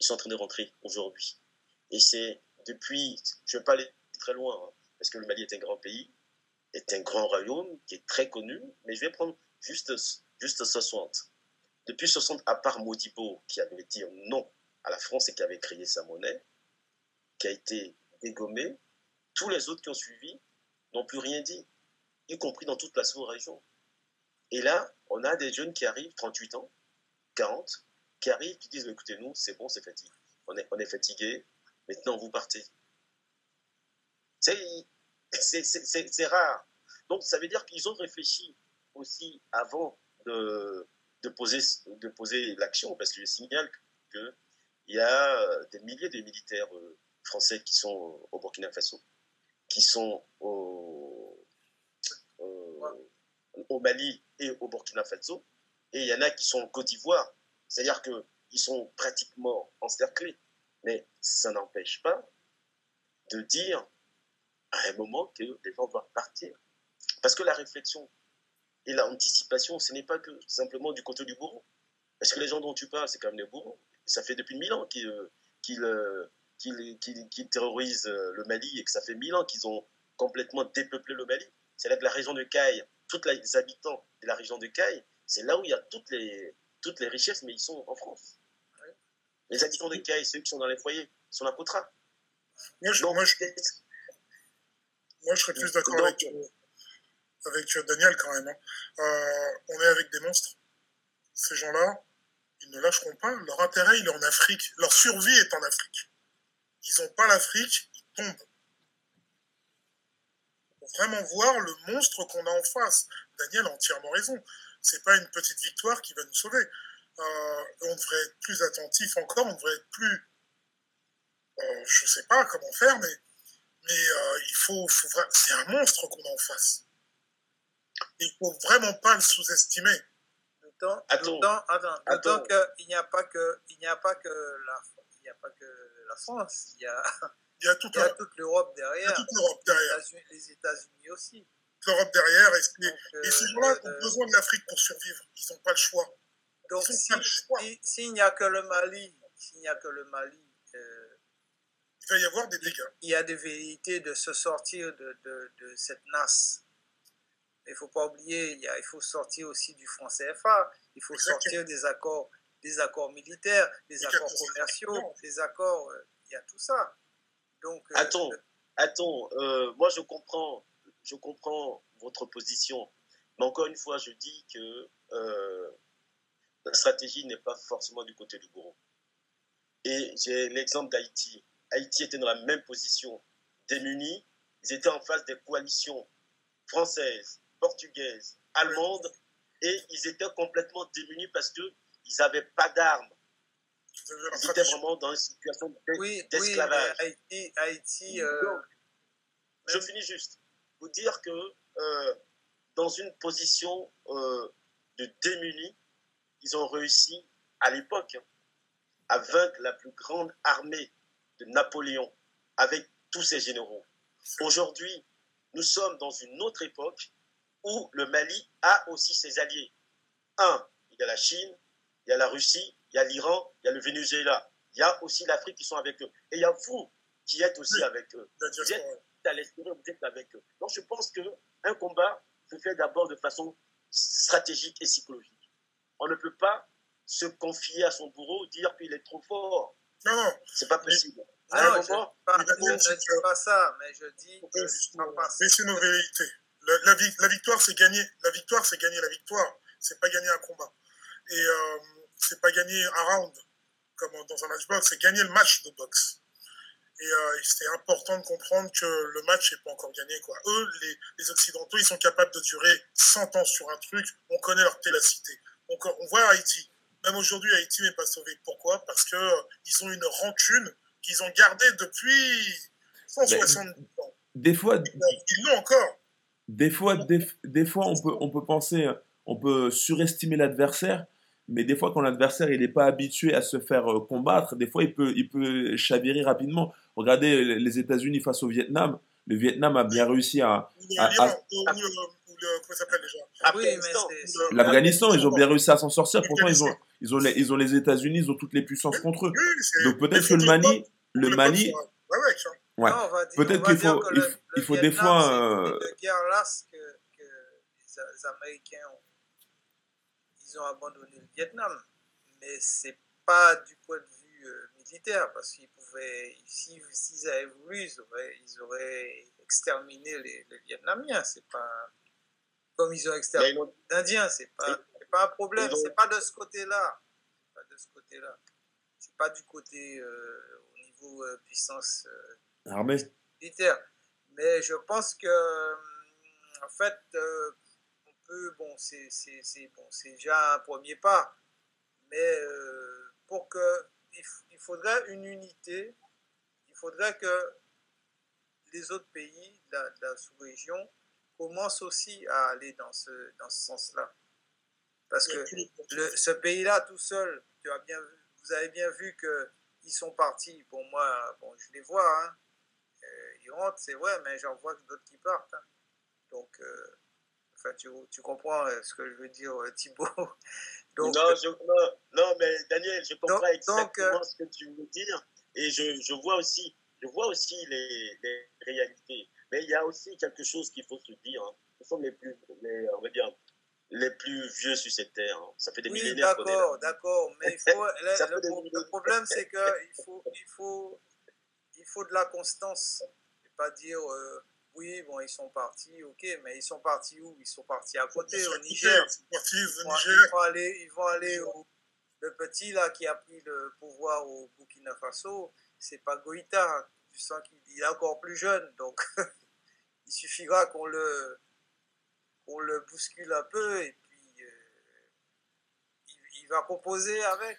ils sont en train de rentrer aujourd'hui. Et c'est depuis, je ne vais pas aller très loin, hein, parce que le Mali est un grand pays, est un grand royaume qui est très connu, mais je vais prendre juste, juste 60. Depuis 60, à part Modibo, qui avait dit non à la France et qui avait créé sa monnaie, qui a été dégommée, tous les autres qui ont suivi n'ont plus rien dit, y compris dans toute la sous-région. Et là, on a des jeunes qui arrivent, 38 ans, 40, qui arrivent, qui disent, écoutez, nous, c'est bon, c'est fatigué. On est, on est fatigué, maintenant vous partez. C'est rare. Donc, ça veut dire qu'ils ont réfléchi aussi avant de, de poser, de poser l'action, parce que je signale qu'il y a des milliers de militaires euh, français qui sont au Burkina Faso, qui sont au, au Mali et au Burkina Faso, et il y en a qui sont en Côte d'Ivoire. C'est-à-dire qu'ils sont pratiquement encerclés. Mais ça n'empêche pas de dire à un moment que les gens doivent partir. Parce que la réflexion et l'anticipation, ce n'est pas que simplement du côté du bourreau. Parce que les gens dont tu parles, c'est quand même des bourreaux. Ça fait depuis mille ans qu'ils euh, terrorisent euh, le Mali et que ça fait mille ans qu'ils ont complètement dépeuplé le Mali. C'est là que la région de Caille, tous les habitants de la région de Caille, c'est là où il y a toutes les, toutes les richesses, mais ils sont en France. Les habitants de Caille, ceux qui sont dans les foyers, sont à Cotra. Moi, je, moi, je, moi, je serais plus d'accord avec, euh, avec euh, Daniel quand même. Hein. Euh, on est avec des monstres. Ces gens-là, ils ne lâcheront pas. Leur intérêt, il est en Afrique. Leur survie est en Afrique. Ils n'ont pas l'Afrique, ils tombent. Pour vraiment voir le monstre qu'on a en face. Daniel a entièrement raison. C'est pas une petite victoire qui va nous sauver. Euh, on devrait être plus attentif encore, on devrait être plus. Euh, je ne sais pas comment faire, mais, mais euh, il faut, c'est un monstre qu'on a en face. Il ne faut vraiment pas le sous-estimer. D'autant qu'il n'y a pas que il n'y a pas que la il n'y a pas que la France, il y a il y a toute l'Europe derrière. toute l'Europe derrière. Les États-Unis aussi. L'Europe derrière et, ces gens-là ont besoin de l'Afrique pour survivre. Ils n'ont pas le choix. Donc, s'il n'y a que le Mali, s'il n'y a que le Mali, euh, il va y avoir des dégâts. Il y a des vérités de se sortir de, de, de cette nasse. Il ne faut pas oublier, il, y a, il, faut sortir aussi du franc CFA, il faut sortir des accords, des accords militaires, des accords commerciaux, des accords, euh, il y a tout ça. Donc, euh, attends, attends moi je comprends, je comprends votre position, mais encore une fois, je dis que la stratégie n'est pas forcément du côté du bourreau. Et j'ai l'exemple d'Haïti. Haïti était dans la même position, démunis. Ils étaient en face des coalitions françaises, portugaises, allemandes, et ils étaient complètement démunis parce qu'ils n'avaient pas d'armes. Ils étaient vraiment dans une situation d'esclavage. Oui, Haïti. Euh, je finis juste. Vous dire que euh, dans une position euh, de démunis, ils ont réussi à l'époque à vaincre la plus grande armée de Napoléon avec tous ses généraux. Aujourd'hui, nous sommes dans une autre époque où le Mali a aussi ses alliés. Un, il y a la Chine, il y a la Russie, il y a l'Iran, il y a le Venezuela. Il y a aussi l'Afrique qui sont avec eux. Et il y a vous qui êtes aussi avec eux. Vous êtes à l'extérieur, vous êtes avec eux. Donc je pense qu'un combat se fait d'abord de façon stratégique et psychologique. On ne peut pas se confier à son bourreau, dire qu'il est trop fort. Non, non. C'est pas possible. Non, non, je ne dis pas, ça, mais je dis que c'est nos vérités. La, la, victoire, c'est gagner. La victoire, c'est gagner la victoire. C'est pas gagner un combat. Et euh, c'est pas gagner un round comme dans un match box. C'est gagner le match de boxe. Et euh, c'est important de comprendre que le match n'est pas encore gagné. Quoi. Eux, les, les, Occidentaux, ils sont capables de durer 100 ans sur un truc. On connaît leur télacité. On, on voit Haïti. Même aujourd'hui, Haïti n'est pas sauvé. Pourquoi? Parce qu'ils euh, ont une rancune qu'ils ont gardée depuis 170 ben, ans. Des fois, ils l'ont encore. Des fois, des, des, fois on, peut, on peut penser, on peut surestimer l'adversaire, mais des fois, quand l'adversaire il n'est pas habitué à se faire euh, combattre, des fois, il peut, il peut chavirer rapidement. Regardez les États-Unis face au Vietnam. Le Vietnam a bien réussi à. L'Afghanistan, ils ont bien réussi à s'en sortir. Pourtant, ils ont, ils ont les, ils ont les États-Unis, ils ont toutes les puissances contre eux. Donc peut-être que le Mali, le Mali, ouais. Peut-être qu'il faut- il faut- des fois, euh, une guerre lasse que, que les Américains ont, ils ont abandonné le Vietnam. Mais c'est pas du point de vue euh, militaire, parce qu'ils pouvaient, si- s'ils avaient voulu, ils auraient, ils auraient exterminé les, les Vietnamiens. C'est pas comme ils ont exterminé les Indiens. C'est pas, c'est pas un problème. C'est pas de ce côté-là. C'est pas de ce côté-là. C'est pas du côté euh, au niveau euh, puissance. euh, armée. militaire. Mais je pense que, en fait, bon, c'est bon, déjà un premier pas, mais euh, pour que, il, faudrait une unité, il faudrait que les autres pays de la, sous-région commencent aussi à aller dans ce, dans ce sens-là. Parce que le- ce pays-là tout seul, tu as bien, vous avez bien vu que ils sont partis. Bon, moi, bon, je les vois. Hein. Euh, ils rentrent, c'est vrai, mais j'en vois d'autres qui partent. hein. Donc, euh, enfin, tu, tu comprends euh, ce que je veux dire, euh, Thibaut. Donc, non, je- non, non, mais Daniel, je comprends Donc- exactement euh, ce que tu veux dire. Et je, je vois aussi, je vois aussi les, les réalités. Mais il y a aussi quelque chose qu'il faut se dire. hein. Nous sommes les plus, les, on va dire, les plus vieux sur cette terre. hein. Ça fait des oui, millénaires d'accord, d'accord. Mais il faut, le, problème, c'est qu'il faut, il faut, il faut de la constance. Et pas dire, euh, oui, bon, ils sont partis, ok, mais ils sont partis où? Ils sont partis à côté, au Niger. Ils au vont, Niger. ils vont aller, ils vont aller au, le petit là qui a pris le pouvoir au Burkina Faso, c'est pas Goïta. Tu sens qu'il il est encore plus jeune, donc il suffira qu'on le, qu'on le bouscule un peu et puis euh, il, il va composer avec.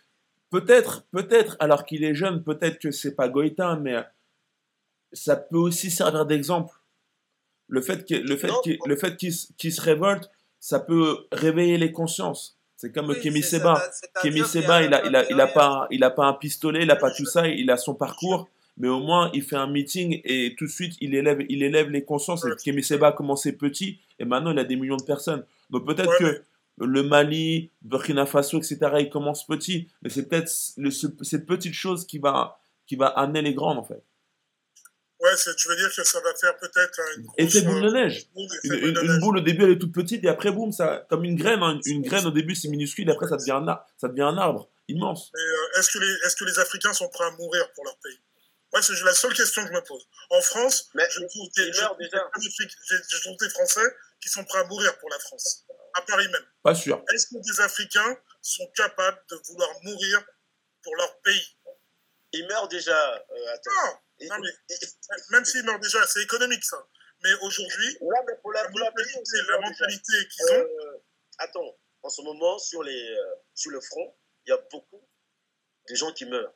Peut-être, peut-être, alors qu'il est jeune, peut-être que c'est pas Goïta, mais ça peut aussi servir d'exemple. Le fait qu'il le fait le fait se- révolte, ça peut réveiller les consciences. C'est comme Oui, Kémy Seba. Kémy Seba, il a, il, a, il, a pas, il a pas un pistolet, il a pas tout ça, il a son parcours, mais au moins il fait un meeting et tout de suite il élève, il élève les consciences. Et. Kémy Seba a commencé petit et maintenant il a des millions de personnes. Donc peut-être que le Mali, Burkina Faso, etc., ils commencent petit, mais c'est peut-être cette petite chose qui va, qui va amener les grandes en fait. Ouais, c'est- tu veux dire que ça va faire peut-être une grosse... Effet boule de neige. boule, Une, boule une- de une neige. boule au début elle est toute petite et après boum, ça, comme une graine, hein, une, une graine au début c'est minuscule et après ça devient un arbre, ça devient un arbre immense. Euh, est-ce que, les, est-ce que les Africains sont prêts à mourir pour leur pays? Moi, c'est la seule question que je me pose. En France, Mais je trouve des, je je trouve des Français qui sont prêts à mourir pour la France, à Paris même. Pas sûr. Est-ce que des Africains sont capables de vouloir mourir pour leur pays? Ils meurent déjà. euh, attends. Non, Non, mais même s'ils meurent déjà, c'est économique ça. Mais aujourd'hui, Ouais, la, mentalité, la qu'ils ont, Euh, attends, en ce moment, sur, les, euh, sur le front, il y a beaucoup de gens qui meurent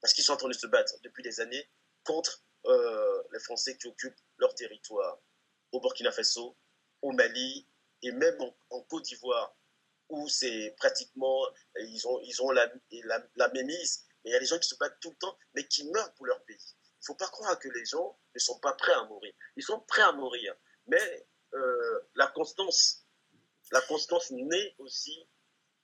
parce qu'ils sont en train de se battre depuis des années contre euh, les Français qui occupent leur territoire au Burkina Faso, au Mali et même en, en Côte d'Ivoire où c'est pratiquement, ils ont, ils ont la, la, la mémise, mais il y a des gens qui se battent tout le temps, mais qui meurent pour leur pays. Il ne faut pas croire que les gens ne sont pas prêts à mourir. Ils sont prêts à mourir, mais euh, la constance, la constance naît aussi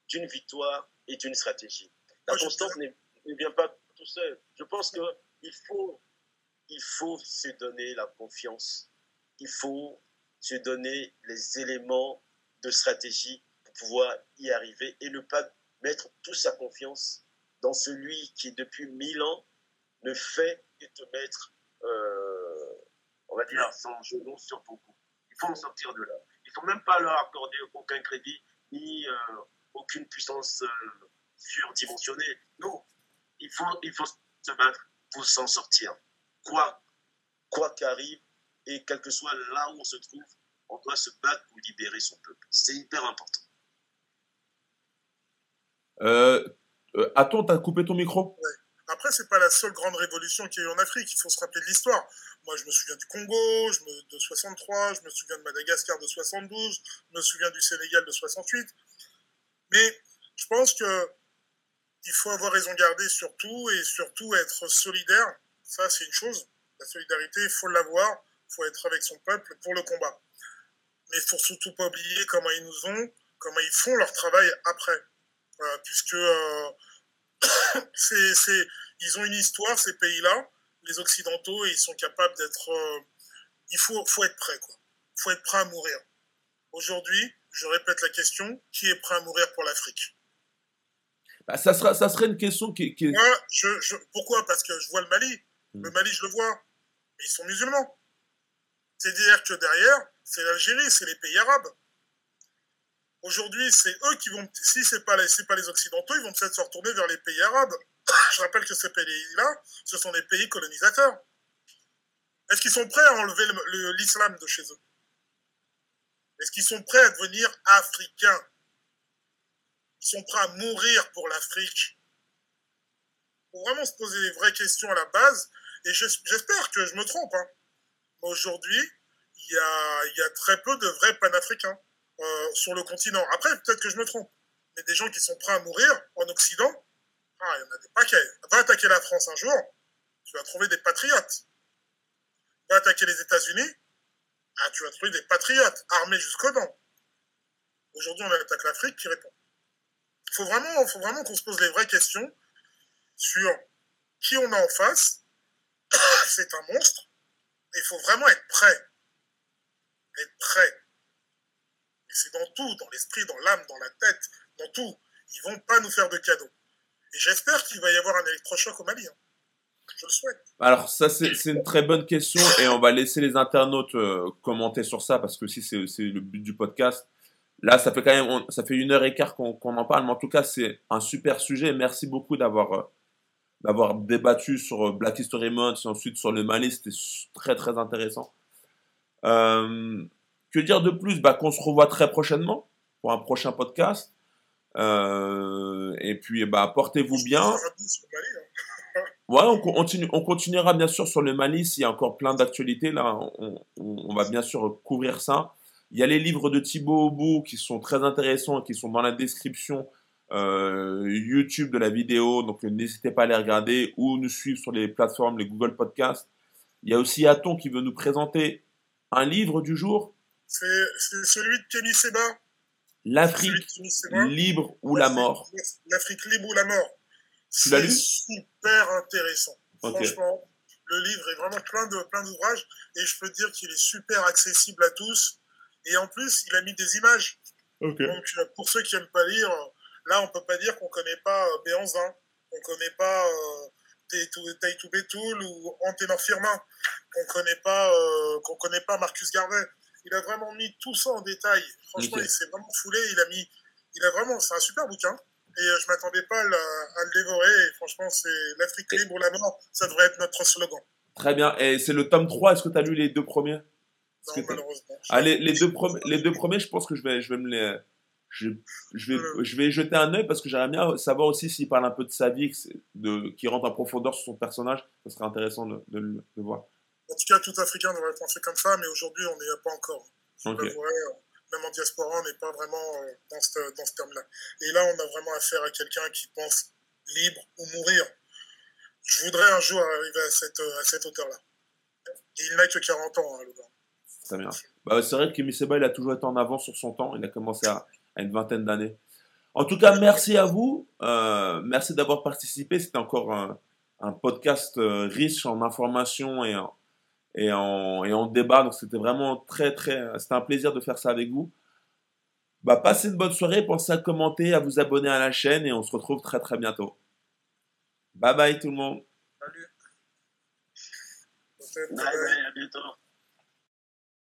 d'une victoire et d'une stratégie. La Moi, constance ne vient pas tout seul. Je pense que il faut, il faut se donner la confiance. Il faut se donner les éléments de stratégie pour pouvoir y arriver et ne pas mettre toute sa confiance dans celui qui, depuis mille ans, ne fait que te mettre, euh, on va dire, son genou sur ton cou. Il faut en sortir de là. Il faut même pas leur accorder aucun crédit ni euh, aucune puissance euh, surdimensionnée. Non, il faut, il faut se battre pour s'en sortir. Quoi quoi qu'arrive et quel que soit là où on se trouve, on doit se battre pour libérer son peuple. C'est hyper important. Euh, euh, attends, t'as coupé ton micro? Après, c'est pas la seule grande révolution qu'il y a eu en Afrique. Il faut se rappeler de l'histoire. Moi, je me souviens du Congo, je me, de 63, je me souviens de Madagascar de 72, je me souviens du Sénégal de 68. Mais je pense que il faut avoir raison garder sur tout et surtout être solidaire. Ça, c'est une chose. La solidarité, il faut l'avoir. Il faut être avec son peuple pour le combat. mais il faut surtout pas oublier comment ils nous ont, comment ils font leur travail après. Puisque euh, c'est, ils ont une histoire, ces pays-là, les Occidentaux, et ils sont capables d'être... Euh, il faut, faut être prêt, quoi. Il faut être prêt à mourir. Aujourd'hui, je répète la question, qui est prêt à mourir pour l'Afrique? Bah, ça, sera, ça serait une question qui... qui... Moi, je, pourquoi? Parce que je vois le Mali. Le hmm. Mali, je le vois. Mais ils sont musulmans. C'est-à-dire que derrière, c'est l'Algérie, c'est les pays arabes. Aujourd'hui, c'est eux qui vont, si ce n'est pas, les, pas les Occidentaux, ils vont peut-être se retourner vers les pays arabes. Je rappelle que ces pays-là, ce sont des pays colonisateurs. Est-ce qu'ils sont prêts à enlever l'islam de chez eux? Est-ce qu'ils sont prêts à devenir africains? Ils sont prêts à mourir pour l'Afrique? Faut vraiment se poser les vraies questions à la base. Et j'espère que je me trompe. Hein. Aujourd'hui, il y a, y a très peu de vrais panafricains. Euh, sur le continent. Après, peut-être que je me trompe, mais des gens qui sont prêts à mourir en Occident, ah, il y en a des paquets. Va attaquer la France un jour, tu vas trouver des patriotes. Va attaquer les États-Unis, ah, tu vas trouver des patriotes armés jusqu'aux dents. Aujourd'hui, on attaque l'Afrique qui répond. Il faut vraiment, qu'on se pose les vraies questions sur qui on a en face. C'est un monstre. Il faut vraiment être prêt. Être prêt. C'est dans tout, dans l'esprit, dans l'âme, dans la tête, dans tout. Ils vont pas nous faire de cadeaux. Et j'espère qu'il va y avoir un électrochoc au Mali. Hein. Je le souhaite. Alors ça, c'est une très bonne question et on va laisser les internautes euh, commenter sur ça parce que si c'est le but du podcast. Là, ça fait quand même, ça fait une heure et quart qu'on en parle, mais en tout cas, c'est un super sujet. Merci beaucoup d'avoir euh, d'avoir débattu sur euh, Black History Month et ensuite sur le Mali. C'était très très intéressant. Euh, que dire de plus? Bah, Qu'on se revoit très prochainement pour un prochain podcast. Euh, et puis, bah, portez-vous bien. Ouais, on, continue, on continuera bien sûr sur le Mali s'il y a encore plein d'actualités. Là, on, va bien sûr couvrir ça. Il y a les livres de Thibaut Aubou qui sont très intéressants, qui sont dans la description euh, YouTube de la vidéo. Donc, n'hésitez pas à les regarder ou nous suivre sur les plateformes, les Google Podcasts. Il y a aussi Aton qui veut nous présenter un livre du jour. C'est celui de Kenny Seba. L'Afrique libre ou la mort. L'Afrique libre ou la mort. C'est super intéressant. Franchement, le livre est vraiment plein de plein d'ouvrages et je peux dire qu'il est super accessible à tous. Et en plus, il a mis des images. Donc, euh, pour ceux qui n'aiment pas lire, là, on peut pas dire qu'on connaît pas euh, Béanzin, on connaît pas euh, Taitou Betoul ou Anténor Firmin, qu'on connaît pas, euh, qu'on connaît pas Marcus Garvey. Il a vraiment mis tout ça en détail. Franchement, il s'est vraiment foulé. Il a mis, il a vraiment, c'est un super bouquin. Et euh, je m'attendais pas à, le dévorer. Et franchement, c'est l'Afrique libre ou la mort. Ça devrait être notre slogan. Très bien. Et c'est le tome 3. Est-ce que tu as lu les deux premiers? Non, malheureusement. Ah, les, deux premiers, les deux premiers, je pense que je vais, je vais me les. Je, je, vais, je vais jeter un œil parce que j'aimerais bien savoir aussi s'il parle un peu de sa vie, de, qui rentre en profondeur sur son personnage. Ça serait intéressant de, de, de le voir. En tout cas, tout Africain devrait penser comme ça, mais aujourd'hui, on n'y est pas encore. même en diaspora, on n'est pas vraiment euh, dans ce, dans ce terme-là. Et là, on a vraiment affaire à quelqu'un qui pense libre ou mourir. Je voudrais un jour arriver à cette, à cette hauteur-là. il n'a que 40 ans, hein, le gars. Très bien. Bah, c'est vrai que Seba, il a toujours été en avance sur son temps. Il a commencé à, une vingtaine d'années. En tout cas, merci à vous. Euh, merci d'avoir participé. C'était encore un, un podcast euh, riche en informations et en, et en, et en débat. Donc c'était vraiment très, très. C'était un plaisir de faire ça avec vous. Bah, passez une bonne soirée, pensez à commenter, à vous abonner à la chaîne et on se retrouve très très bientôt. Bye bye tout le monde. Salut. Bye bye, à bientôt.